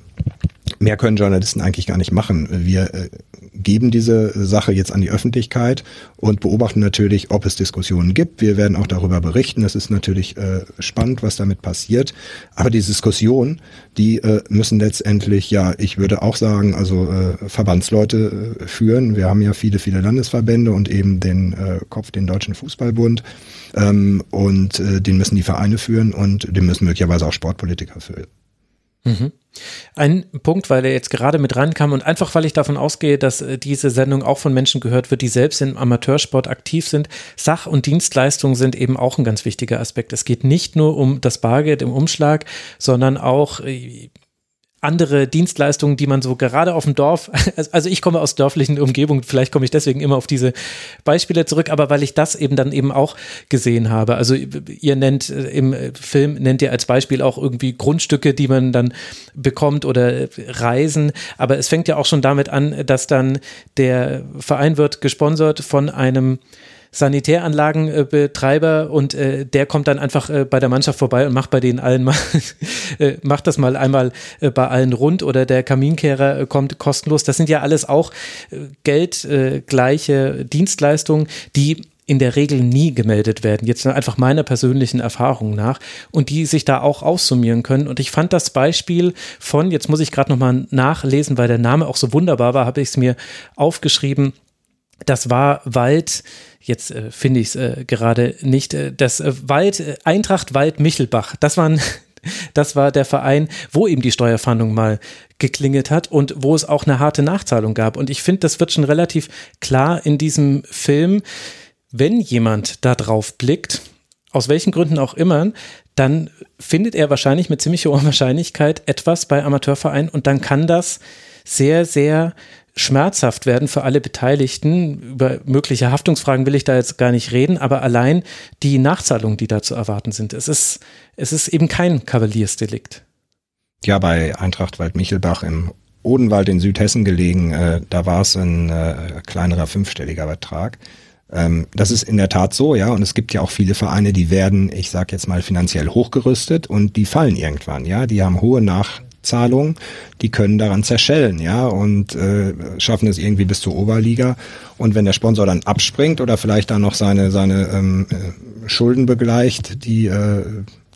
S7: mehr können Journalisten eigentlich gar nicht machen. Wir äh, geben diese Sache jetzt an die Öffentlichkeit und beobachten natürlich, ob es Diskussionen gibt. Wir werden auch darüber berichten. Es ist natürlich äh, spannend, was damit passiert. Aber die Diskussionen, die äh, müssen letztendlich, ja, ich würde auch sagen, also Verbandsleute führen. Wir haben ja viele, viele Landesverbände und eben den Kopf, den Deutschen Fußballbund. Ähm, und den müssen die Vereine führen und den müssen möglicherweise auch Sportpolitiker führen.
S5: Mhm. Ein Punkt, weil er jetzt gerade mit reinkam und einfach weil ich davon ausgehe, dass äh, diese Sendung auch von Menschen gehört wird, die selbst im Amateursport aktiv sind. Sach- und Dienstleistungen sind eben auch ein ganz wichtiger Aspekt. Es geht nicht nur um das Bargeld im Umschlag, sondern auch äh, andere Dienstleistungen, die man so gerade auf dem Dorf, [LAUGHS] also ich komme aus dörflichen Umgebungen, vielleicht komme ich deswegen immer auf diese Beispiele zurück, aber weil ich das eben dann eben auch gesehen habe. Also ihr nennt äh, im Film, nennt ihr als Beispiel auch irgendwie Grundstücke, die man dann bekommt oder Reisen, aber es fängt ja auch schon damit an, dass dann der Verein wird gesponsert von einem Sanitäranlagenbetreiber und äh, der kommt dann einfach äh, bei der Mannschaft vorbei und macht bei denen allen mal, [LAUGHS] äh, macht das mal einmal äh, bei allen rund oder der Kaminkehrer äh, kommt kostenlos. Das sind ja alles auch äh, geldgleiche Dienstleistungen, die in der Regel nie gemeldet werden. Jetzt einfach meiner persönlichen Erfahrung nach und die sich da auch aussummieren können. Und ich fand das Beispiel von, jetzt muss ich gerade nochmal nachlesen, weil der Name auch so wunderbar war, habe ich es mir aufgeschrieben. Das war Wald, jetzt äh, finde ich es äh, gerade nicht, äh, das äh, Wald, äh, Eintracht Wald Michelbach, das waren [LAUGHS] das war der Verein, wo eben die Steuerfahndung mal geklingelt hat und wo es auch eine harte Nachzahlung gab. Und ich finde, das wird schon relativ klar in diesem Film, wenn jemand da drauf blickt, aus welchen Gründen auch immer, dann findet er wahrscheinlich mit ziemlich hoher [LAUGHS] Wahrscheinlichkeit etwas bei Amateurvereinen und dann kann das sehr, sehr schmerzhaft werden für alle Beteiligten. Über mögliche Haftungsfragen will ich da jetzt gar nicht reden, aber allein die Nachzahlungen, die da zu erwarten sind. Es ist, es ist eben kein Kavaliersdelikt.
S7: Ja, bei Eintracht Waldmichelbach im Odenwald in Südhessen gelegen, äh, da war es ein äh, kleinerer fünfstelliger Betrag. Ähm, das ist in der Tat so, ja, und es gibt ja auch viele Vereine, die werden, ich sag jetzt mal, finanziell hochgerüstet und die fallen irgendwann, ja, die haben hohe Nach Zahlungen, die können daran zerschellen, ja, und äh, schaffen es irgendwie bis zur Oberliga. Und wenn der Sponsor dann abspringt oder vielleicht dann noch seine seine ähm, äh, Schulden begleicht, die äh,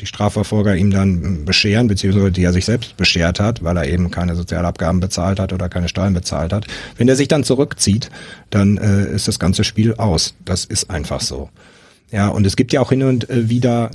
S7: die Strafverfolger ihm dann bescheren, beziehungsweise die er sich selbst beschert hat, weil er eben keine Sozialabgaben bezahlt hat oder keine Steuern bezahlt hat. Wenn er sich dann zurückzieht, dann äh, ist das ganze Spiel aus. Das ist einfach so. Ja, und es gibt ja auch hin und äh, wieder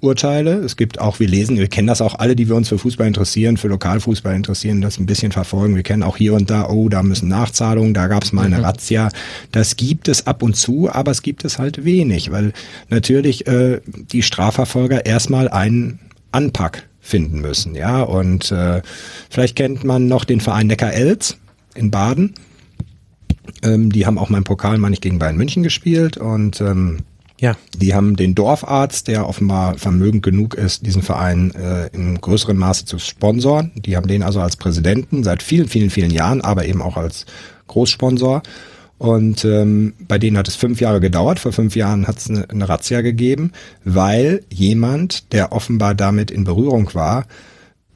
S7: Urteile. Es gibt auch, wir lesen, wir kennen das auch alle, die wir uns für Fußball interessieren, für Lokalfußball interessieren, das ein bisschen verfolgen. Wir kennen auch hier und da, oh, da müssen Nachzahlungen, da gab es mal eine mhm. Razzia. Das gibt es ab und zu, aber es gibt es halt wenig, weil natürlich äh, die Strafverfolger erstmal einen Anpack finden müssen. Ja, und äh, vielleicht kennt man noch den Verein Neckar-Elz in Baden. Ähm, die haben auch mal im Pokal, meine ich, gegen Bayern München gespielt und ähm, ja. Die haben den Dorfarzt, der offenbar vermögend genug ist, diesen Verein äh, in größerem Maße zu sponsoren. Die haben den also als Präsidenten seit vielen, vielen, vielen Jahren, aber eben auch als Großsponsor. Und ähm, bei denen hat es fünf Jahre gedauert. Vor fünf Jahren hat es eine, eine Razzia gegeben, weil jemand, der offenbar damit in Berührung war,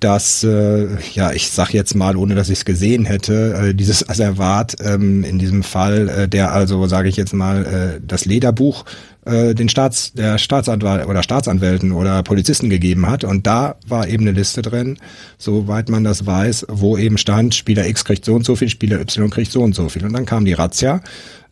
S7: dass, äh, ja, ich sag jetzt mal, ohne dass ich es gesehen hätte, äh, dieses Asservat ähm, in diesem Fall, äh, der also, sage ich jetzt mal, äh, das Lederbuch äh, den Staats, der Staatsanwalt oder Staatsanwälten oder Polizisten gegeben hat. Und da war eben eine Liste drin, soweit man das weiß, wo eben stand, Spieler X kriegt so und so viel, Spieler Y kriegt so und so viel. Und dann kam die Razzia.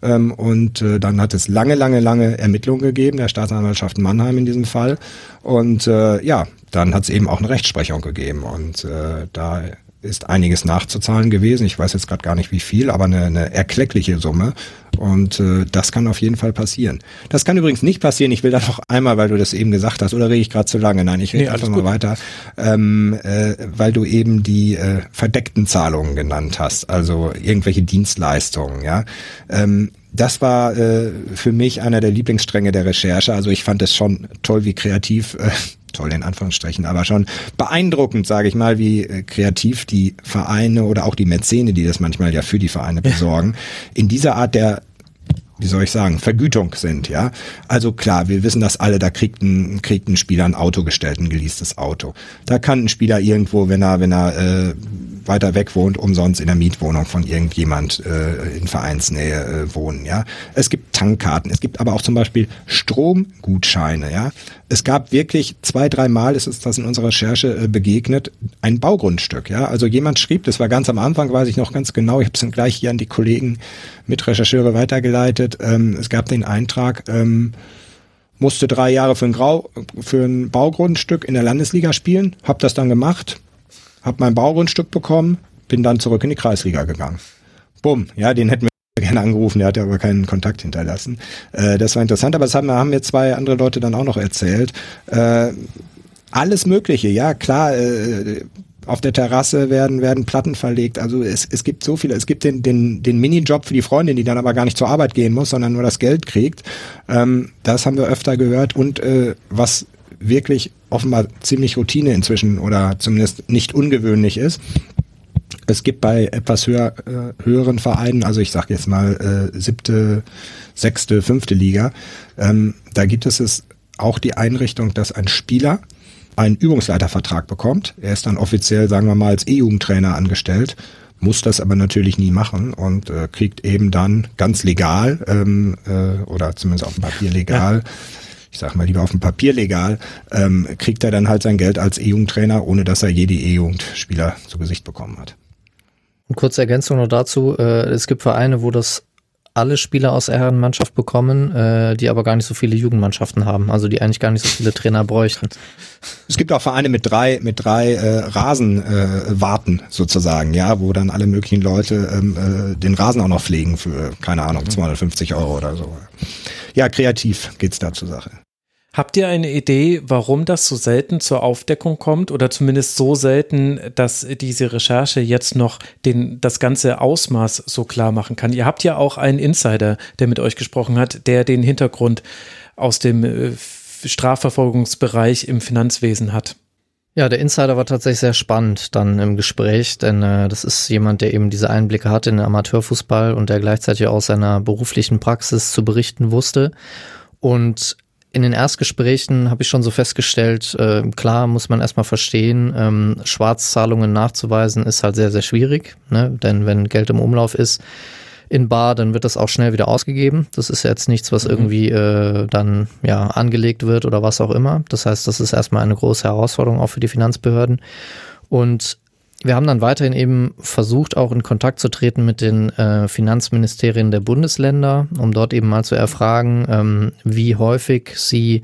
S7: Ähm, und äh, dann hat es lange, lange, lange Ermittlungen gegeben, der Staatsanwaltschaft Mannheim in diesem Fall. Und äh, ja, dann hat es eben auch eine Rechtsprechung gegeben. Und äh, da ist einiges nachzuzahlen gewesen. Ich weiß jetzt gerade gar nicht wie viel, aber eine, eine erkleckliche Summe. Und äh, das kann auf jeden Fall passieren. Das kann übrigens nicht passieren. Ich will da noch einmal, weil du das eben gesagt hast, oder rede ich gerade zu lange? Nein, ich rede nee, einfach mal weiter, ähm, äh, weil du eben die äh, verdeckten Zahlungen genannt hast, also irgendwelche Dienstleistungen. Ja, ähm, das war äh, für mich einer der Lieblingsstränge der Recherche. Also ich fand es schon toll, wie kreativ äh, toll in Anführungsstrichen, aber schon beeindruckend, sage ich mal, wie äh, kreativ die Vereine oder auch die Mäzene, die das manchmal ja für die Vereine besorgen, in dieser Art der wie soll ich sagen, Vergütung sind, ja. Also klar, wir wissen das alle, da kriegt ein, kriegt ein Spieler ein Auto gestellt, ein geleastes Auto. Da kann ein Spieler irgendwo, wenn er, wenn er äh, weiter weg wohnt, umsonst in der Mietwohnung von irgendjemand äh, in Vereinsnähe äh, wohnen. Ja, es gibt Tankkarten, es gibt aber auch zum Beispiel Stromgutscheine. Ja, es gab wirklich zwei, drei Mal ist es das in unserer Recherche äh, begegnet ein Baugrundstück. Ja, also jemand schrieb, das war ganz am Anfang, weiß ich noch ganz genau. Ich habe es dann gleich hier an die Kollegen mit Rechercheure weitergeleitet. Ähm, es gab den Eintrag. Ähm, musste drei Jahre für ein, Grau, für ein Baugrundstück in der Landesliga spielen, habe das dann gemacht, habe mein Baugrundstück bekommen, bin dann zurück in die Kreisliga gegangen. Bumm, ja, den hätten wir [LAUGHS] gerne angerufen, der hat ja aber keinen Kontakt hinterlassen. Äh, das war interessant, aber das haben, haben mir zwei andere Leute dann auch noch erzählt. Äh, alles Mögliche, ja, klar, äh, auf der Terrasse werden, werden Platten verlegt. Also es, es gibt so viele. Es gibt den, den, den Minijob für die Freundin, die dann aber gar nicht zur Arbeit gehen muss, sondern nur das Geld kriegt. Ähm, das haben wir öfter gehört. Und äh, was wirklich offenbar ziemlich Routine inzwischen oder zumindest nicht ungewöhnlich ist, es gibt bei etwas höher, äh, höheren Vereinen, also ich sage jetzt mal äh, siebte, sechste, fünfte Liga, ähm, da gibt es es auch die Einrichtung, dass ein Spieler einen Übungsleitervertrag bekommt. Er ist dann offiziell, sagen wir mal, als E-Jugendtrainer angestellt, muss das aber natürlich nie machen und äh, kriegt eben dann ganz legal ähm, äh, oder zumindest auf dem Papier legal, ja. Ich sag mal lieber auf dem Papier legal, ähm, kriegt er dann halt sein Geld als E-Jugendtrainer, ohne dass er jede E-Jugendspieler zu Gesicht bekommen hat.
S6: Und kurze Ergänzung noch dazu, äh, es gibt Vereine, wo das alle Spieler aus der Herrenmannschaft bekommen, äh, die aber gar nicht so viele Jugendmannschaften haben, also die eigentlich gar nicht so viele Trainer bräuchten.
S7: Es gibt auch Vereine mit drei, mit drei äh, Rasenwarten äh, sozusagen, ja, wo dann alle möglichen Leute ähm, äh, den Rasen auch noch pflegen für, keine Ahnung, 250 mhm. Euro oder so. Ja, kreativ geht's da zur Sache.
S5: Habt ihr eine Idee, warum das so selten zur Aufdeckung kommt oder zumindest so selten, dass diese Recherche jetzt noch den, das ganze Ausmaß so klar machen kann? Ihr habt ja auch einen Insider, der mit euch gesprochen hat, der den Hintergrund aus dem äh, Strafverfolgungsbereich im Finanzwesen hat.
S6: Ja, der Insider war tatsächlich sehr spannend dann im Gespräch, denn äh, das ist jemand, der eben diese Einblicke hat in den Amateurfußball und der gleichzeitig aus seiner beruflichen Praxis zu berichten wusste. Und in den Erstgesprächen habe ich schon so festgestellt, äh, klar muss man erstmal verstehen, ähm, Schwarzzahlungen nachzuweisen ist halt sehr, sehr schwierig, ne? denn wenn Geld im Umlauf ist in Bar, dann wird das auch schnell wieder ausgegeben. Das ist jetzt nichts, was mhm. irgendwie äh, dann ja angelegt wird oder was auch immer. Das heißt, das ist erstmal eine große Herausforderung auch für die Finanzbehörden. Und wir haben dann weiterhin eben versucht, auch in Kontakt zu treten mit den äh, Finanzministerien der Bundesländer, um dort eben mal zu erfragen, ähm, wie häufig sie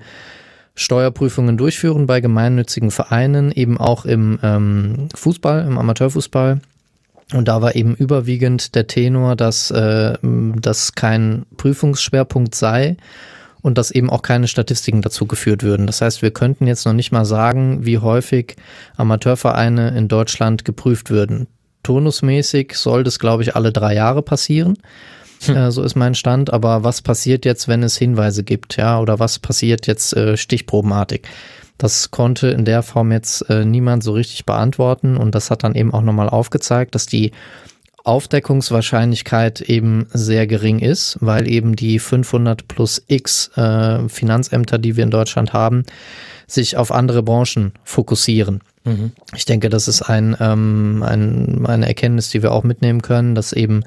S6: Steuerprüfungen durchführen bei gemeinnützigen Vereinen, eben auch im ähm, Fußball, im Amateurfußball. Und da war eben überwiegend der Tenor, dass äh, das kein Prüfungsschwerpunkt sei und dass eben auch keine Statistiken dazu geführt würden. Das heißt, wir könnten jetzt noch nicht mal sagen, wie häufig Amateurvereine in Deutschland geprüft würden. Turnusmäßig soll das, glaube ich, alle drei Jahre passieren. Hm. Äh, so ist mein Stand. Aber was passiert jetzt, wenn es Hinweise gibt, ja, oder was passiert jetzt äh, stichprobenartig? Das konnte in der Form jetzt äh, niemand so richtig beantworten und das hat dann eben auch nochmal aufgezeigt, dass die Aufdeckungswahrscheinlichkeit eben sehr gering ist, weil eben die 500 plus X äh, Finanzämter, die wir in Deutschland haben, sich auf andere Branchen fokussieren. Mhm. Ich denke, das ist ein, ähm, ein, eine Erkenntnis, die wir auch mitnehmen können, dass eben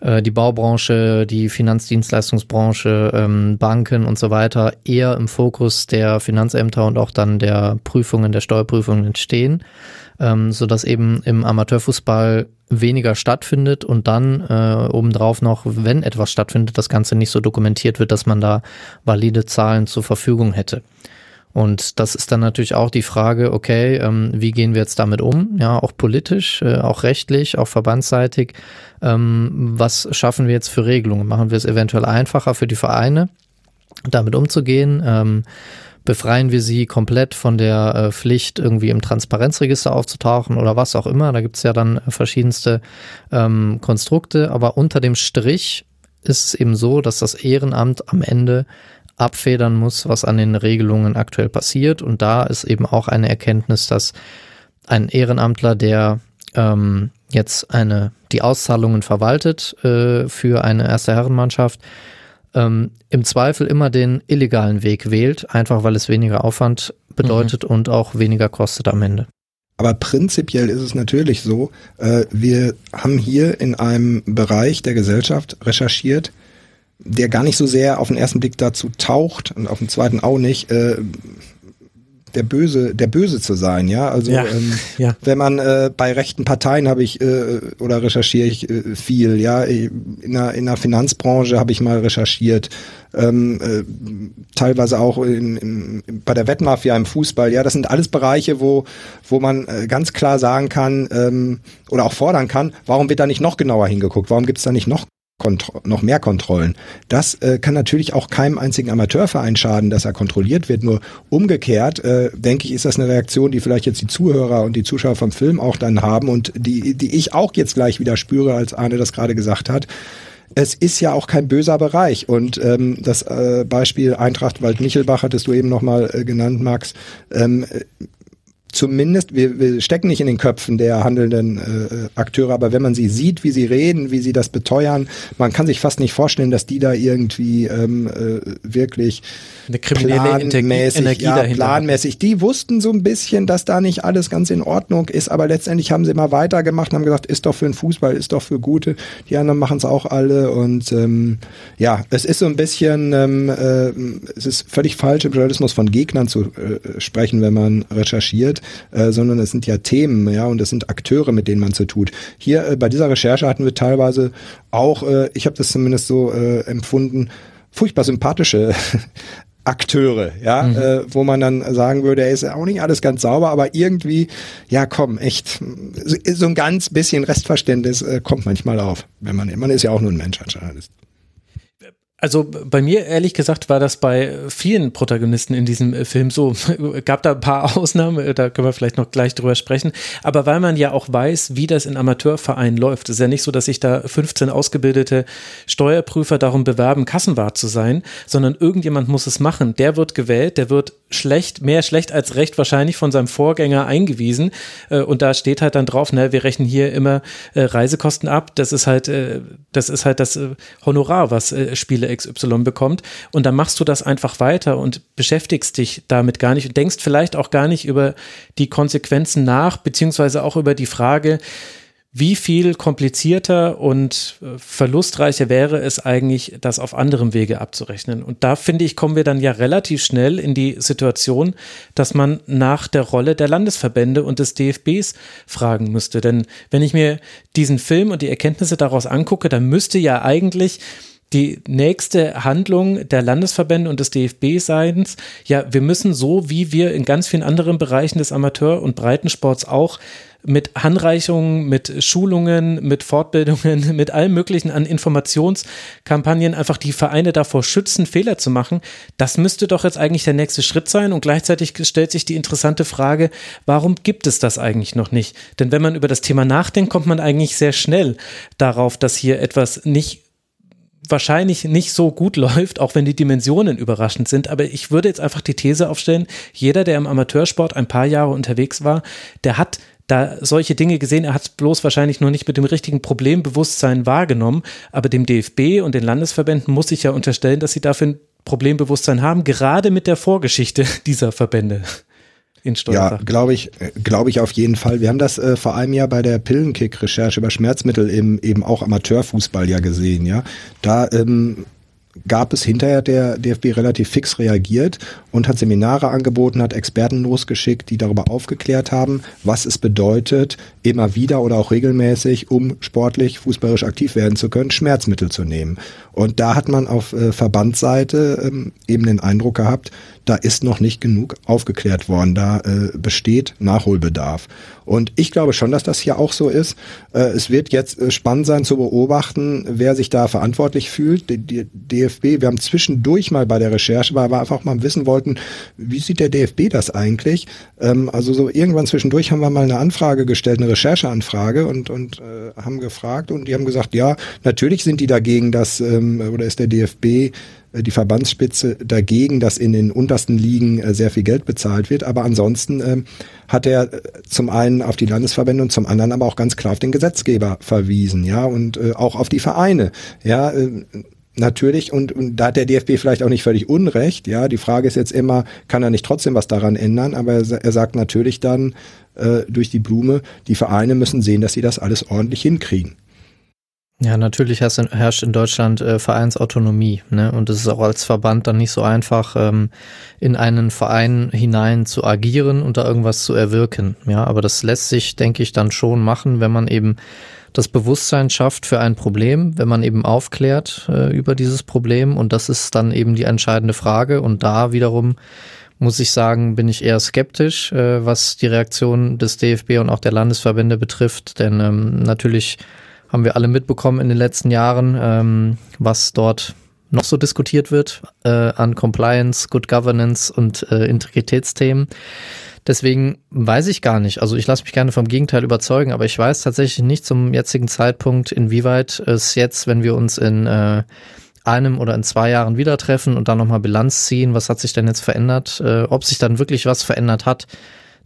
S6: äh, die Baubranche, die Finanzdienstleistungsbranche, ähm, Banken und so weiter eher im Fokus der Finanzämter und auch dann der Prüfungen, der Steuerprüfungen stehen ähm, sodass eben im Amateurfußball weniger stattfindet und dann äh, obendrauf noch, wenn etwas stattfindet, das Ganze nicht so dokumentiert wird, dass man da valide Zahlen zur Verfügung hätte. Und das ist dann natürlich auch die Frage, okay, ähm, wie gehen wir jetzt damit um? Ja, auch politisch, äh, auch rechtlich, auch verbandsseitig. Ähm, was schaffen wir jetzt für Regelungen? Machen wir es eventuell einfacher für die Vereine, damit umzugehen? Ähm, befreien wir sie komplett von der äh, Pflicht, irgendwie im Transparenzregister aufzutauchen oder was auch immer. Da gibt es ja dann verschiedenste ähm, Konstrukte, aber unter dem Strich ist es eben so, dass das Ehrenamt am Ende abfedern muss, was an den Regelungen aktuell passiert. Und da ist eben auch eine Erkenntnis, dass ein Ehrenamtler, der ähm, jetzt eine, die Auszahlungen verwaltet äh, für eine erste Herrenmannschaft, ähm, im Zweifel immer den illegalen Weg wählt, einfach weil es weniger Aufwand bedeutet mhm. und auch weniger kostet am Ende.
S7: Aber prinzipiell ist es natürlich so, äh, wir haben hier in einem Bereich der Gesellschaft recherchiert, der gar nicht so sehr auf den ersten Blick dazu taucht und auf den zweiten auch nicht, äh, der Böse, der Böse zu sein, ja. Also ja, ähm, ja. wenn man äh, bei rechten Parteien habe ich äh, oder recherchiere ich äh, viel, ja. In der, in der Finanzbranche habe ich mal recherchiert, ähm, äh, teilweise auch in, in, bei der Wettmafia im Fußball, ja. Das sind alles Bereiche, wo wo man äh, ganz klar sagen kann ähm, oder auch fordern kann, warum wird da nicht noch genauer hingeguckt? Warum gibt es da nicht noch noch mehr Kontrollen. Das äh, kann natürlich auch keinem einzigen Amateurverein schaden, dass er kontrolliert wird. Nur umgekehrt, äh, denke ich, ist das eine Reaktion, die vielleicht jetzt die Zuhörer und die Zuschauer vom Film auch dann haben und die, die ich auch jetzt gleich wieder spüre, als Arne das gerade gesagt hat es ist ja auch kein böser Bereich. Und ähm, das äh, Beispiel Eintracht Wald-Michelbach hattest du eben nochmal äh, genannt, Max. Ähm, zumindest, wir, wir stecken nicht in den Köpfen der handelnden äh, Akteure, aber wenn man sie sieht, wie sie reden, wie sie das beteuern, man kann sich fast nicht vorstellen, dass die da irgendwie ähm, äh, wirklich
S5: eine kriminelle
S7: planmäßig,
S5: Energie
S7: ja,
S5: dahinter.
S7: planmäßig. Die wussten so ein bisschen, dass da nicht alles ganz in Ordnung ist, aber letztendlich haben sie immer weitergemacht und haben gesagt, ist doch für den Fußball, ist doch für Gute. Die anderen machen es auch alle und ähm, ja, es ist so ein bisschen, ähm, äh, es ist völlig falsch im Journalismus von Gegnern zu äh, sprechen, wenn man recherchiert, äh, sondern es sind ja Themen, ja, und es sind Akteure, mit denen man zu tut. Hier äh, bei dieser Recherche hatten wir teilweise auch, äh, ich habe das zumindest so äh, empfunden, furchtbar sympathische [LAUGHS] Akteure, ja, mhm. äh, wo man dann sagen würde, er ist auch nicht alles ganz sauber, aber irgendwie, ja, komm, echt, so ein ganz bisschen Restverständnis äh, kommt manchmal auf, wenn man, man ist ja auch nur ein Mensch als Journalist.
S5: Also bei mir ehrlich gesagt war das bei vielen Protagonisten in diesem äh, Film so. [LAUGHS] Gab da ein paar [LAUGHS] Ausnahmen, äh, da können wir vielleicht noch gleich drüber sprechen. Aber weil man ja auch weiß, wie das in Amateurvereinen läuft, ist ja nicht so, dass sich da 15 ausgebildete Steuerprüfer darum bewerben, Kassenwart zu sein, sondern irgendjemand muss es machen. Der wird gewählt, der wird schlecht, mehr schlecht als recht wahrscheinlich von seinem Vorgänger eingewiesen. Äh, und da steht halt dann drauf, ne, wir rechnen hier immer Reisekosten ab. Das ist halt, das ist halt das Honorar, was Spiele XY bekommt. Und dann machst du das einfach weiter und beschäftigst dich damit gar nicht und denkst vielleicht auch gar nicht über die Konsequenzen nach, beziehungsweise auch über die Frage, wie viel komplizierter und äh, verlustreicher wäre es eigentlich, das auf anderem Wege abzurechnen? Und da finde ich, kommen wir dann ja relativ schnell in die Situation, dass man nach der Rolle der Landesverbände und des DFBs fragen müsste. Denn wenn ich mir diesen Film und die Erkenntnisse daraus angucke, dann müsste ja eigentlich die nächste Handlung der Landesverbände und des DFB seins, ja, wir müssen so, wie wir in ganz vielen anderen Bereichen des Amateur- und Breitensports auch mit Handreichungen, mit Schulungen, mit Fortbildungen, [LAUGHS] mit allem Möglichen an Informationskampagnen einfach die Vereine davor schützen, Fehler zu machen. Das müsste doch jetzt eigentlich der nächste Schritt sein. Und gleichzeitig stellt sich die interessante Frage, warum gibt es das eigentlich noch nicht? Denn wenn man über das Thema nachdenkt, kommt man eigentlich sehr schnell darauf, dass hier etwas nicht wahrscheinlich nicht so gut [LAUGHS] läuft, auch wenn die Dimensionen überraschend sind. Aber ich würde jetzt einfach die These aufstellen, jeder, der im Amateursport ein paar Jahre unterwegs war, der hat da solche Dinge gesehen. Er hat es bloß wahrscheinlich nur nicht mit dem richtigen Problembewusstsein wahrgenommen. Aber dem DFB und den Landesverbänden muss ich ja unterstellen, dass sie dafür ein Problembewusstsein haben, gerade mit der Vorgeschichte [LAUGHS] dieser Verbände
S7: in Ja, glaube ich, glaube ich auf jeden Fall. Wir haben das äh, vor einem Jahr bei der Pillenkick-Recherche über Schmerzmittel im, eben auch Amateurfußball ja gesehen, ja. Da ähm, gab es hinterher der DFB relativ fix reagiert und hat Seminare angeboten, hat Experten losgeschickt, die darüber aufgeklärt haben, was es bedeutet, immer wieder oder auch regelmäßig, um sportlich, fußballisch aktiv werden zu können, Schmerzmittel zu nehmen. Und da hat man auf äh, Verbandsseite ähm, eben den Eindruck gehabt, da ist noch nicht genug aufgeklärt worden, da äh, besteht Nachholbedarf. Und ich glaube schon, dass das hier auch so ist. Äh, es wird jetzt äh, spannend sein zu beobachten, wer sich da verantwortlich fühlt. Die, die DFB, wir haben zwischendurch mal bei der Recherche, weil wir einfach mal wissen wollten, wie sieht der DFB das eigentlich? Ähm, also so irgendwann zwischendurch haben wir mal eine Anfrage gestellt, eine Rechercheanfrage und, und äh, haben gefragt und die haben gesagt, ja, natürlich sind die dagegen, dass ähm, oder ist der DFB die Verbandsspitze dagegen, dass in den untersten Ligen äh, sehr viel Geld bezahlt wird. Aber ansonsten ähm, hat er äh, zum einen auf die Landesverbände und zum anderen aber auch ganz klar auf den Gesetzgeber verwiesen, ja, und äh, auch auf die Vereine, ja. Äh, Natürlich, und, und da hat der DFB vielleicht auch nicht völlig Unrecht, ja. Die Frage ist jetzt immer, kann er nicht trotzdem was daran ändern? Aber er, er sagt natürlich dann äh, durch die Blume, die Vereine müssen sehen, dass sie das alles ordentlich hinkriegen.
S6: Ja, natürlich herrscht in Deutschland äh, Vereinsautonomie. Ne? Und es ist auch als Verband dann nicht so einfach, ähm, in einen Verein hinein zu agieren und da irgendwas zu erwirken. Ja, aber das lässt sich, denke ich, dann schon machen, wenn man eben das Bewusstsein schafft für ein Problem, wenn man eben aufklärt äh, über dieses Problem. Und das ist dann eben die entscheidende Frage. Und da wiederum muss ich sagen, bin ich eher skeptisch, äh, was die Reaktion des DFB und auch der Landesverbände betrifft. Denn ähm, natürlich haben wir alle mitbekommen in den letzten Jahren, ähm, was dort noch so diskutiert wird äh, an Compliance, Good Governance und äh, Integritätsthemen. Deswegen weiß ich gar nicht. Also ich lasse mich gerne vom Gegenteil überzeugen, aber ich weiß tatsächlich nicht zum jetzigen Zeitpunkt, inwieweit es jetzt, wenn wir uns in äh, einem oder in zwei Jahren wieder treffen und dann nochmal Bilanz ziehen, was hat sich denn jetzt verändert, äh, ob sich dann wirklich was verändert hat.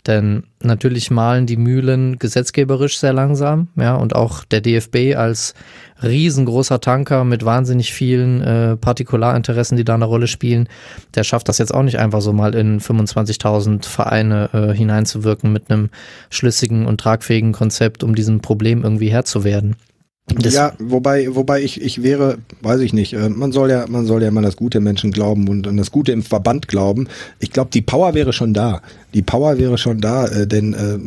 S6: Denn natürlich malen die Mühlen gesetzgeberisch sehr langsam, ja, und auch der DFB als riesengroßer Tanker mit wahnsinnig vielen äh, Partikularinteressen, die da eine Rolle spielen, der schafft das jetzt auch nicht einfach so mal in 25.000 Vereine äh, hineinzuwirken mit einem schlüssigen und tragfähigen Konzept, um diesem Problem irgendwie Herr zu werden.
S7: Das ja, wobei, wobei ich, ich wäre, weiß ich nicht, äh, man soll ja, man soll ja mal das Gute Menschen glauben und an das Gute im Verband glauben. Ich glaube, die Power wäre schon da. Die Power wäre schon da, äh, denn äh,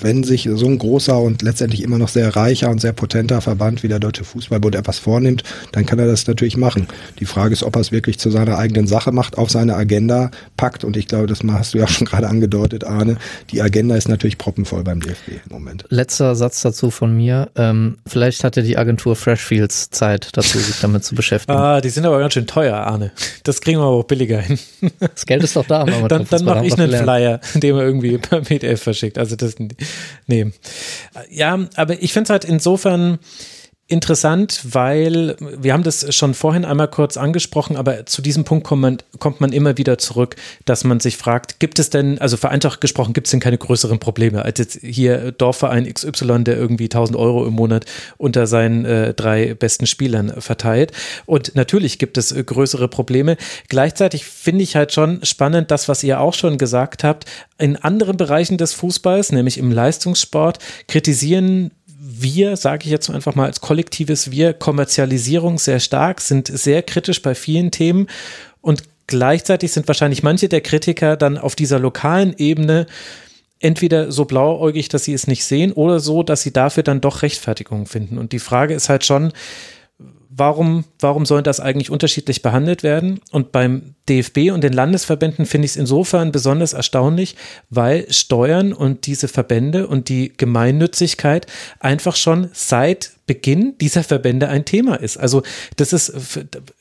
S7: wenn sich so ein großer und letztendlich immer noch sehr reicher und sehr potenter Verband wie der Deutsche Fußballbund etwas vornimmt, dann kann er das natürlich machen. Die Frage ist, ob er es wirklich zu seiner eigenen Sache macht, auf seine Agenda packt. Und ich glaube, das hast du ja schon [LAUGHS] gerade angedeutet, Arne. Die Agenda ist natürlich proppenvoll beim DFB im Moment.
S6: Letzter Satz dazu von mir. Ähm, vielleicht hatte die Agentur Freshfields Zeit dazu, sich damit zu beschäftigen.
S5: Ah, die sind aber ganz schön teuer, Arne. Das kriegen wir aber auch billiger hin.
S6: Das Geld ist doch da. [LAUGHS]
S5: dann dann mache ich einen Flyer, den man irgendwie [LAUGHS] per PDF verschickt. Also das, nee. Ja, aber ich finde es halt insofern interessant, weil wir haben das schon vorhin einmal kurz angesprochen, aber zu diesem Punkt kommt man, kommt man immer wieder zurück, dass man sich fragt, gibt es denn, also vereinfacht gesprochen, gibt es denn keine größeren Probleme als jetzt hier Dorfverein XY, der irgendwie 1000 Euro im Monat unter seinen äh, drei besten Spielern verteilt. Und natürlich gibt es äh, größere Probleme. Gleichzeitig finde ich halt schon spannend, das, was ihr auch schon gesagt habt, in anderen Bereichen des Fußballs, nämlich im Leistungssport, kritisieren wir, sage ich jetzt einfach mal als kollektives Wir, Kommerzialisierung sehr stark, sind sehr kritisch bei vielen Themen und gleichzeitig sind wahrscheinlich manche der Kritiker dann auf dieser lokalen Ebene entweder so blauäugig, dass sie es nicht sehen oder so, dass sie dafür dann doch Rechtfertigung finden. Und die Frage ist halt schon, warum, warum soll das eigentlich unterschiedlich behandelt werden? Und beim DFB und den Landesverbänden finde ich es insofern besonders erstaunlich, weil Steuern und diese Verbände und die Gemeinnützigkeit einfach schon seit Beginn dieser Verbände ein Thema ist. Also das ist,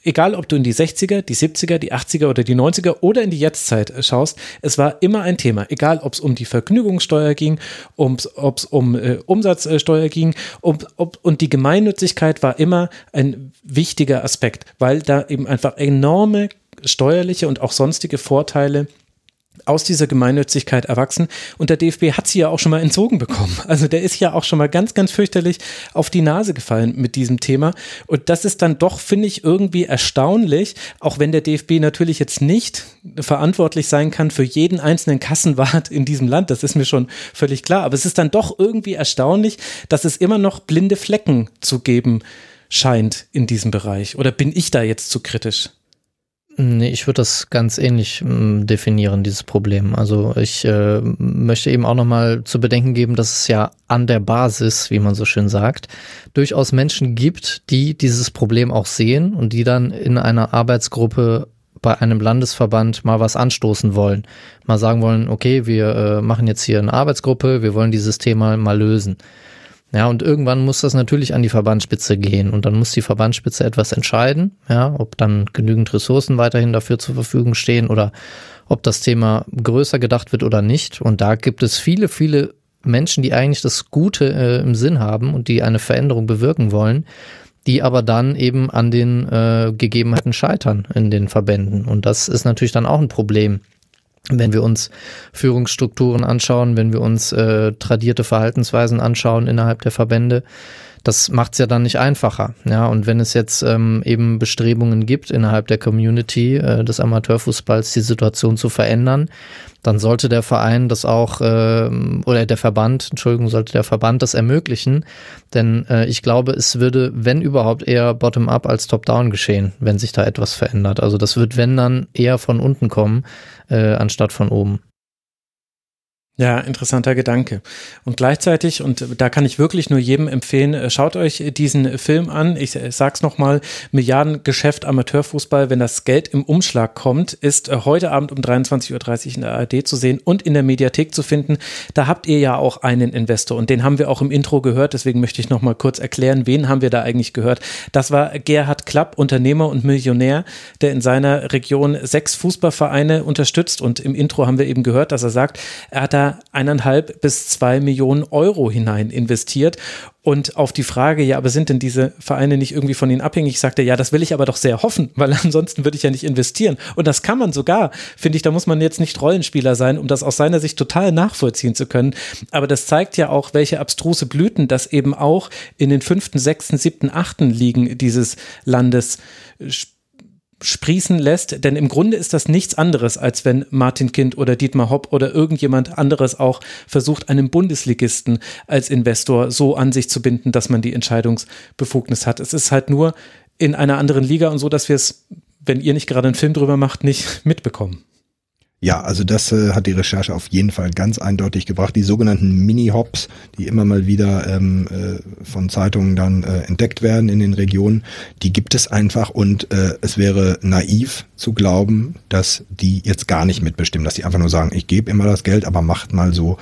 S5: egal ob du in die 60er, die 70er, die 80er oder die 90er oder in die Jetztzeit schaust, es war immer ein Thema. Egal ob es um die Vergnügungssteuer ging, ob es um äh, Umsatzsteuer ging um, ob, und die Gemeinnützigkeit war immer ein wichtiger Aspekt, weil da eben einfach enorme steuerliche und auch sonstige Vorteile aus dieser Gemeinnützigkeit erwachsen. Und der DFB hat sie ja auch schon mal entzogen bekommen. [LAUGHS] Also der ist ja auch schon mal ganz, ganz fürchterlich auf die Nase gefallen mit diesem Thema. Und das ist dann doch, finde ich, irgendwie erstaunlich, auch wenn der DFB natürlich jetzt nicht verantwortlich sein kann für jeden einzelnen Kassenwart in diesem Land. Das ist mir schon völlig klar. Aber es ist dann doch irgendwie erstaunlich, dass es immer noch blinde Flecken zu geben scheint in diesem Bereich. Oder bin ich da jetzt zu kritisch?
S6: Nee, ich würde das ganz ähnlich äh, definieren, dieses Problem. Also ich äh, möchte eben auch nochmal zu bedenken geben, dass es ja an der Basis, wie man so schön sagt, durchaus Menschen gibt, die dieses Problem auch sehen und die dann in einer Arbeitsgruppe bei einem Landesverband mal was anstoßen wollen. Mal sagen wollen, okay, wir äh, machen jetzt hier eine Arbeitsgruppe, wir wollen dieses Thema mal lösen. Ja, und irgendwann muss das natürlich an die Verbandsspitze gehen und dann muss die Verbandsspitze etwas entscheiden, ja, ob dann genügend Ressourcen weiterhin dafür zur Verfügung stehen oder ob das Thema größer gedacht wird oder nicht. Und da gibt es viele, viele Menschen, die eigentlich das Gute äh, im Sinn haben und die eine Veränderung bewirken wollen, die aber dann eben an den äh, Gegebenheiten scheitern in den Verbänden. Und das ist natürlich dann auch ein Problem wenn wir uns Führungsstrukturen anschauen, wenn wir uns äh, tradierte Verhaltensweisen anschauen innerhalb der Verbände, das macht es ja dann nicht einfacher. Ja, und wenn es jetzt ähm, eben Bestrebungen gibt innerhalb der Community äh, des Amateurfußballs, die Situation zu verändern, dann sollte der Verein das auch, äh, oder der Verband, Entschuldigung, sollte der Verband das ermöglichen. Denn äh, ich glaube, es würde, wenn überhaupt, eher bottom-up als top-down geschehen, wenn sich da etwas verändert. Also das wird, wenn dann, eher von unten kommen, äh, anstatt von oben.
S5: Ja, interessanter Gedanke. Und gleichzeitig, und da kann ich wirklich nur jedem empfehlen, äh, schaut euch diesen Film an. Ich äh, sag's nochmal, Milliardengeschäft Amateurfußball, wenn das Geld im Umschlag kommt, ist äh, heute Abend um 23.30 Uhr in der ARD zu sehen und in der Mediathek zu finden. Da habt ihr ja auch einen Investor und den haben wir auch im Intro gehört. Deswegen möchte ich nochmal kurz erklären, wen haben wir da eigentlich gehört. Das war Gerhard Klapp, Unternehmer und Millionär, der in seiner Region sechs Fußballvereine unterstützt und im Intro haben wir eben gehört, dass er sagt, er hat da eineinhalb bis zwei Millionen Euro hinein investiert. Und auf die Frage, ja, aber sind denn diese Vereine nicht irgendwie von ihnen abhängig, sagte, ja, das will ich aber doch sehr hoffen, [LAUGHS] weil ansonsten würde ich ja nicht investieren. Und das kann man sogar, finde ich, da muss man jetzt nicht Rollenspieler sein, um das aus seiner Sicht total nachvollziehen zu können. Aber das zeigt ja auch, welche abstruse Blüten das eben auch in den fünften, sechsten, siebten, achten Ligen dieses Landes sprießen lässt, denn im Grunde ist das nichts anderes, als wenn Martin Kind oder Dietmar Hopp oder irgendjemand anderes auch versucht, einen Bundesligisten als Investor so an sich zu binden, dass man die Entscheidungsbefugnis hat. Es ist halt nur in einer anderen Liga und so, dass wir es, wenn ihr nicht gerade einen Film drüber macht, nicht mitbekommen.
S7: Ja, also das äh, hat die Recherche auf jeden Fall ganz eindeutig gebracht. Die sogenannten Mini-Hops, die immer mal wieder ähm, äh, von Zeitungen dann äh, entdeckt werden in den Regionen, die gibt es einfach und äh, es wäre naiv zu glauben, dass die jetzt gar nicht mitbestimmen, dass die einfach nur sagen, ich gebe immer das Geld, aber macht mal so,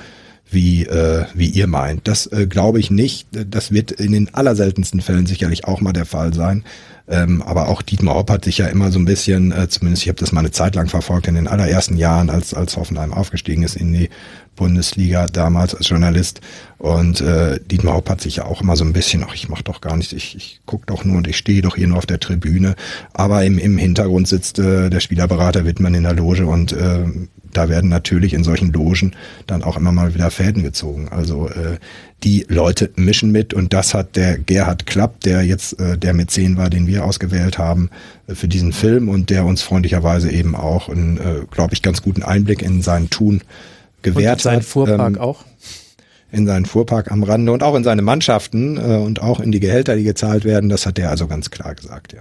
S7: wie, äh, wie ihr meint. Das äh, glaube ich nicht. Das wird in den allerseltensten Fällen sicherlich auch mal der Fall sein. Ähm, aber auch Dietmar Hopp hat sich ja immer so ein bisschen, äh, zumindest ich habe das mal eine Zeit lang verfolgt, in den allerersten Jahren, als, als Hoffenheim aufgestiegen ist in die Bundesliga damals als Journalist. Und äh, Dietmar Hopp hat sich ja auch immer so ein bisschen, ach, ich mach doch gar nichts, ich, ich guck doch nur und ich stehe doch hier nur auf der Tribüne. Aber im, im Hintergrund sitzt äh, der Spielerberater Wittmann in der Loge und äh, da werden natürlich in solchen Logen dann auch immer mal wieder Fäden gezogen. Also äh, die Leute mischen mit und das hat der Gerhard Klapp, der jetzt äh, der Mäzen war, den wir ausgewählt haben äh, für diesen Film und der uns freundlicherweise eben auch einen, äh, glaube ich, ganz guten Einblick in sein Tun gewährt und
S5: in seinen Fuhrpark ähm, auch?
S7: In seinen Fuhrpark am Rande und auch in seine Mannschaften äh, und auch in die Gehälter, die gezahlt werden. Das hat er also ganz klar gesagt, ja.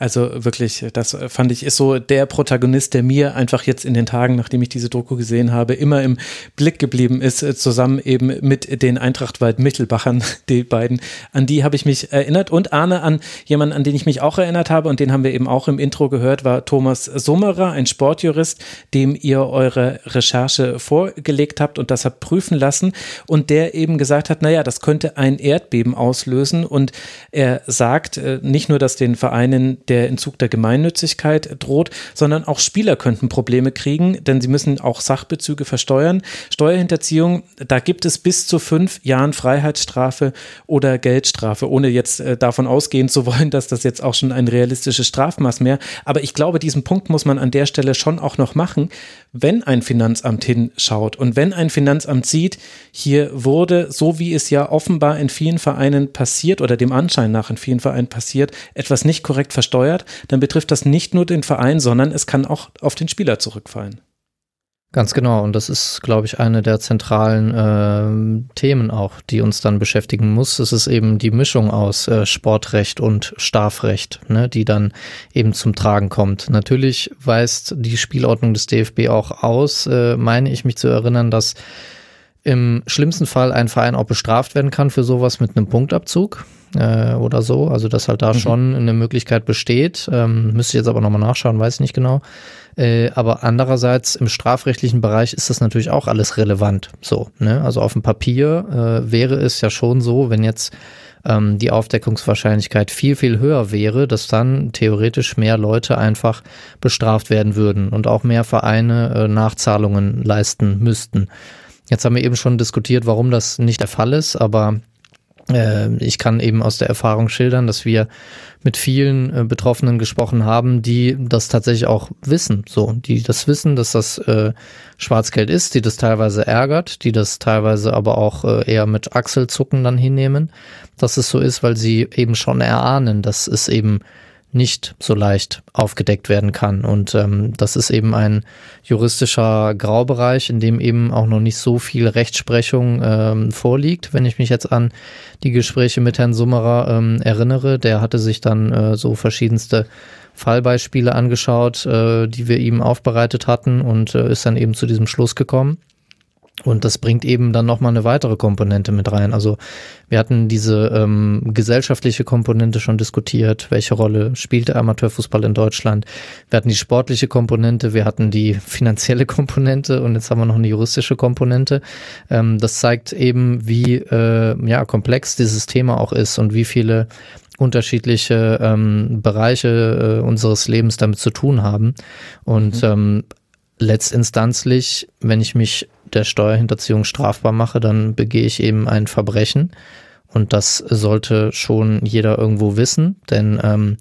S5: Also wirklich, das fand ich ist so der Protagonist, der mir einfach jetzt in den Tagen, nachdem ich diese Doku gesehen habe, immer im Blick geblieben ist, zusammen eben mit den Eintrachtwald Mittelbachern, [LAUGHS] die beiden. An die habe ich mich erinnert und Arne an jemanden, an den ich mich auch erinnert habe und den haben wir eben auch im Intro gehört, war Thomas Summerer, ein Sportjurist, dem ihr eure Recherche vorgelegt habt und das habt prüfen lassen und der eben gesagt hat, naja, das könnte ein Erdbeben auslösen und er sagt äh, nicht nur, dass den Vereinen der Entzug der Gemeinnützigkeit droht, sondern auch Spieler könnten Probleme kriegen, denn sie müssen auch Sachbezüge versteuern. Steuerhinterziehung, da gibt es bis zu fünf Jahren Freiheitsstrafe oder Geldstrafe, ohne jetzt äh, davon ausgehen zu wollen, dass das jetzt auch schon ein realistisches Strafmaß mehr. Aber ich glaube, diesen Punkt muss man an der Stelle schon auch noch machen, wenn ein Finanzamt hinschaut und wenn ein Finanzamt sieht, hier wurde, so wie es ja offenbar in vielen Vereinen passiert oder dem Anschein nach in vielen Vereinen passiert, etwas nicht korrekt versteuert steuert, dann betrifft das nicht nur den Verein, sondern es kann auch auf den Spieler zurückfallen.
S6: Ganz genau, und das ist, glaube ich, eine der zentralen äh, Themen auch, die uns dann beschäftigen muss. Es ist eben die Mischung aus äh, Sportrecht und Strafrecht, ne, die dann eben zum Tragen kommt. Natürlich weist die Spielordnung des DFB auch aus, äh, meine ich mich zu erinnern, dass im schlimmsten Fall ein Verein auch bestraft werden kann für sowas mit einem Punktabzug äh, oder so. Also dass halt da mhm. schon eine Möglichkeit besteht. Ähm, müsste ich jetzt aber nochmal nachschauen, weiß ich nicht genau. Äh, aber andererseits im strafrechtlichen Bereich ist das natürlich auch alles relevant. So, ne? Also auf dem Papier äh, wäre es ja schon so, wenn jetzt ähm, die Aufdeckungswahrscheinlichkeit viel, viel höher wäre, dass dann theoretisch mehr Leute einfach bestraft werden würden und auch mehr Vereine äh, Nachzahlungen leisten müssten. Jetzt haben wir eben schon diskutiert, warum das nicht der Fall ist, aber ich kann eben aus der Erfahrung schildern, dass wir mit vielen äh, Betroffenen gesprochen haben, die das tatsächlich auch wissen, so, die das wissen, dass das äh, Schwarzgeld ist, die das teilweise ärgert, die das teilweise aber auch äh, eher mit Achselzucken dann hinnehmen, dass es so ist, weil sie eben schon erahnen, dass es eben nicht so leicht aufgedeckt werden kann. Und ähm, das ist eben ein juristischer Graubereich, in dem eben auch noch nicht so viel Rechtsprechung ähm, vorliegt. Wenn ich mich jetzt an die Gespräche mit Herrn Summerer ähm, erinnere, der hatte sich dann äh, so verschiedenste Fallbeispiele angeschaut, äh, die wir ihm aufbereitet hatten und äh, ist dann eben zu diesem Schluss gekommen. Und das bringt eben dann nochmal eine weitere Komponente mit rein. Also wir hatten diese ähm, gesellschaftliche Komponente schon diskutiert. Welche Rolle spielt der Amateurfußball in Deutschland? Wir hatten die sportliche Komponente, wir hatten die finanzielle Komponente und jetzt haben wir noch eine juristische Komponente. Ähm, das zeigt eben, wie äh, ja, komplex dieses Thema auch ist und wie viele unterschiedliche ähm, Bereiche äh, unseres Lebens damit zu tun haben. Und mhm. ähm, letztinstanzlich, wenn ich mich der Steuerhinterziehung strafbar mache, dann begehe ich eben ein Verbrechen. Und das sollte schon jeder irgendwo wissen, denn ähm,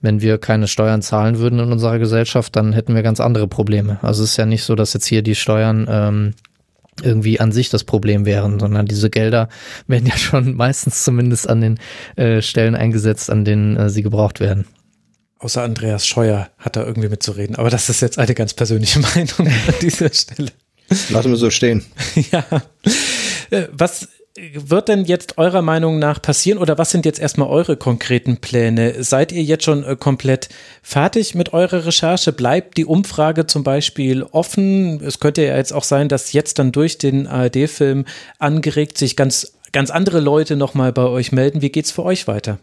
S6: wenn wir keine Steuern zahlen würden in unserer Gesellschaft, dann hätten wir ganz andere Probleme. Also es ist ja nicht so, dass jetzt hier die Steuern ähm, irgendwie an sich das Problem wären, sondern diese Gelder [LAUGHS] werden ja schon meistens zumindest an den äh, Stellen eingesetzt, an denen äh, sie gebraucht werden.
S5: Außer Andreas Scheuer hat da irgendwie mitzureden. Aber das ist jetzt eine ganz persönliche [LAUGHS] Meinung an dieser Stelle.
S7: Lassen wir so stehen. [LAUGHS]
S5: ja. Äh, was wird denn jetzt eurer Meinung nach passieren oder was sind jetzt erstmal eure konkreten Pläne? Seid ihr jetzt schon äh, komplett fertig mit eurer Recherche? Bleibt die Umfrage zum Beispiel offen? Es könnte ja jetzt auch sein, dass jetzt dann durch den ARD-Film angeregt sich ganz, ganz andere Leute nochmal bei euch melden. Wie geht's für euch weiter?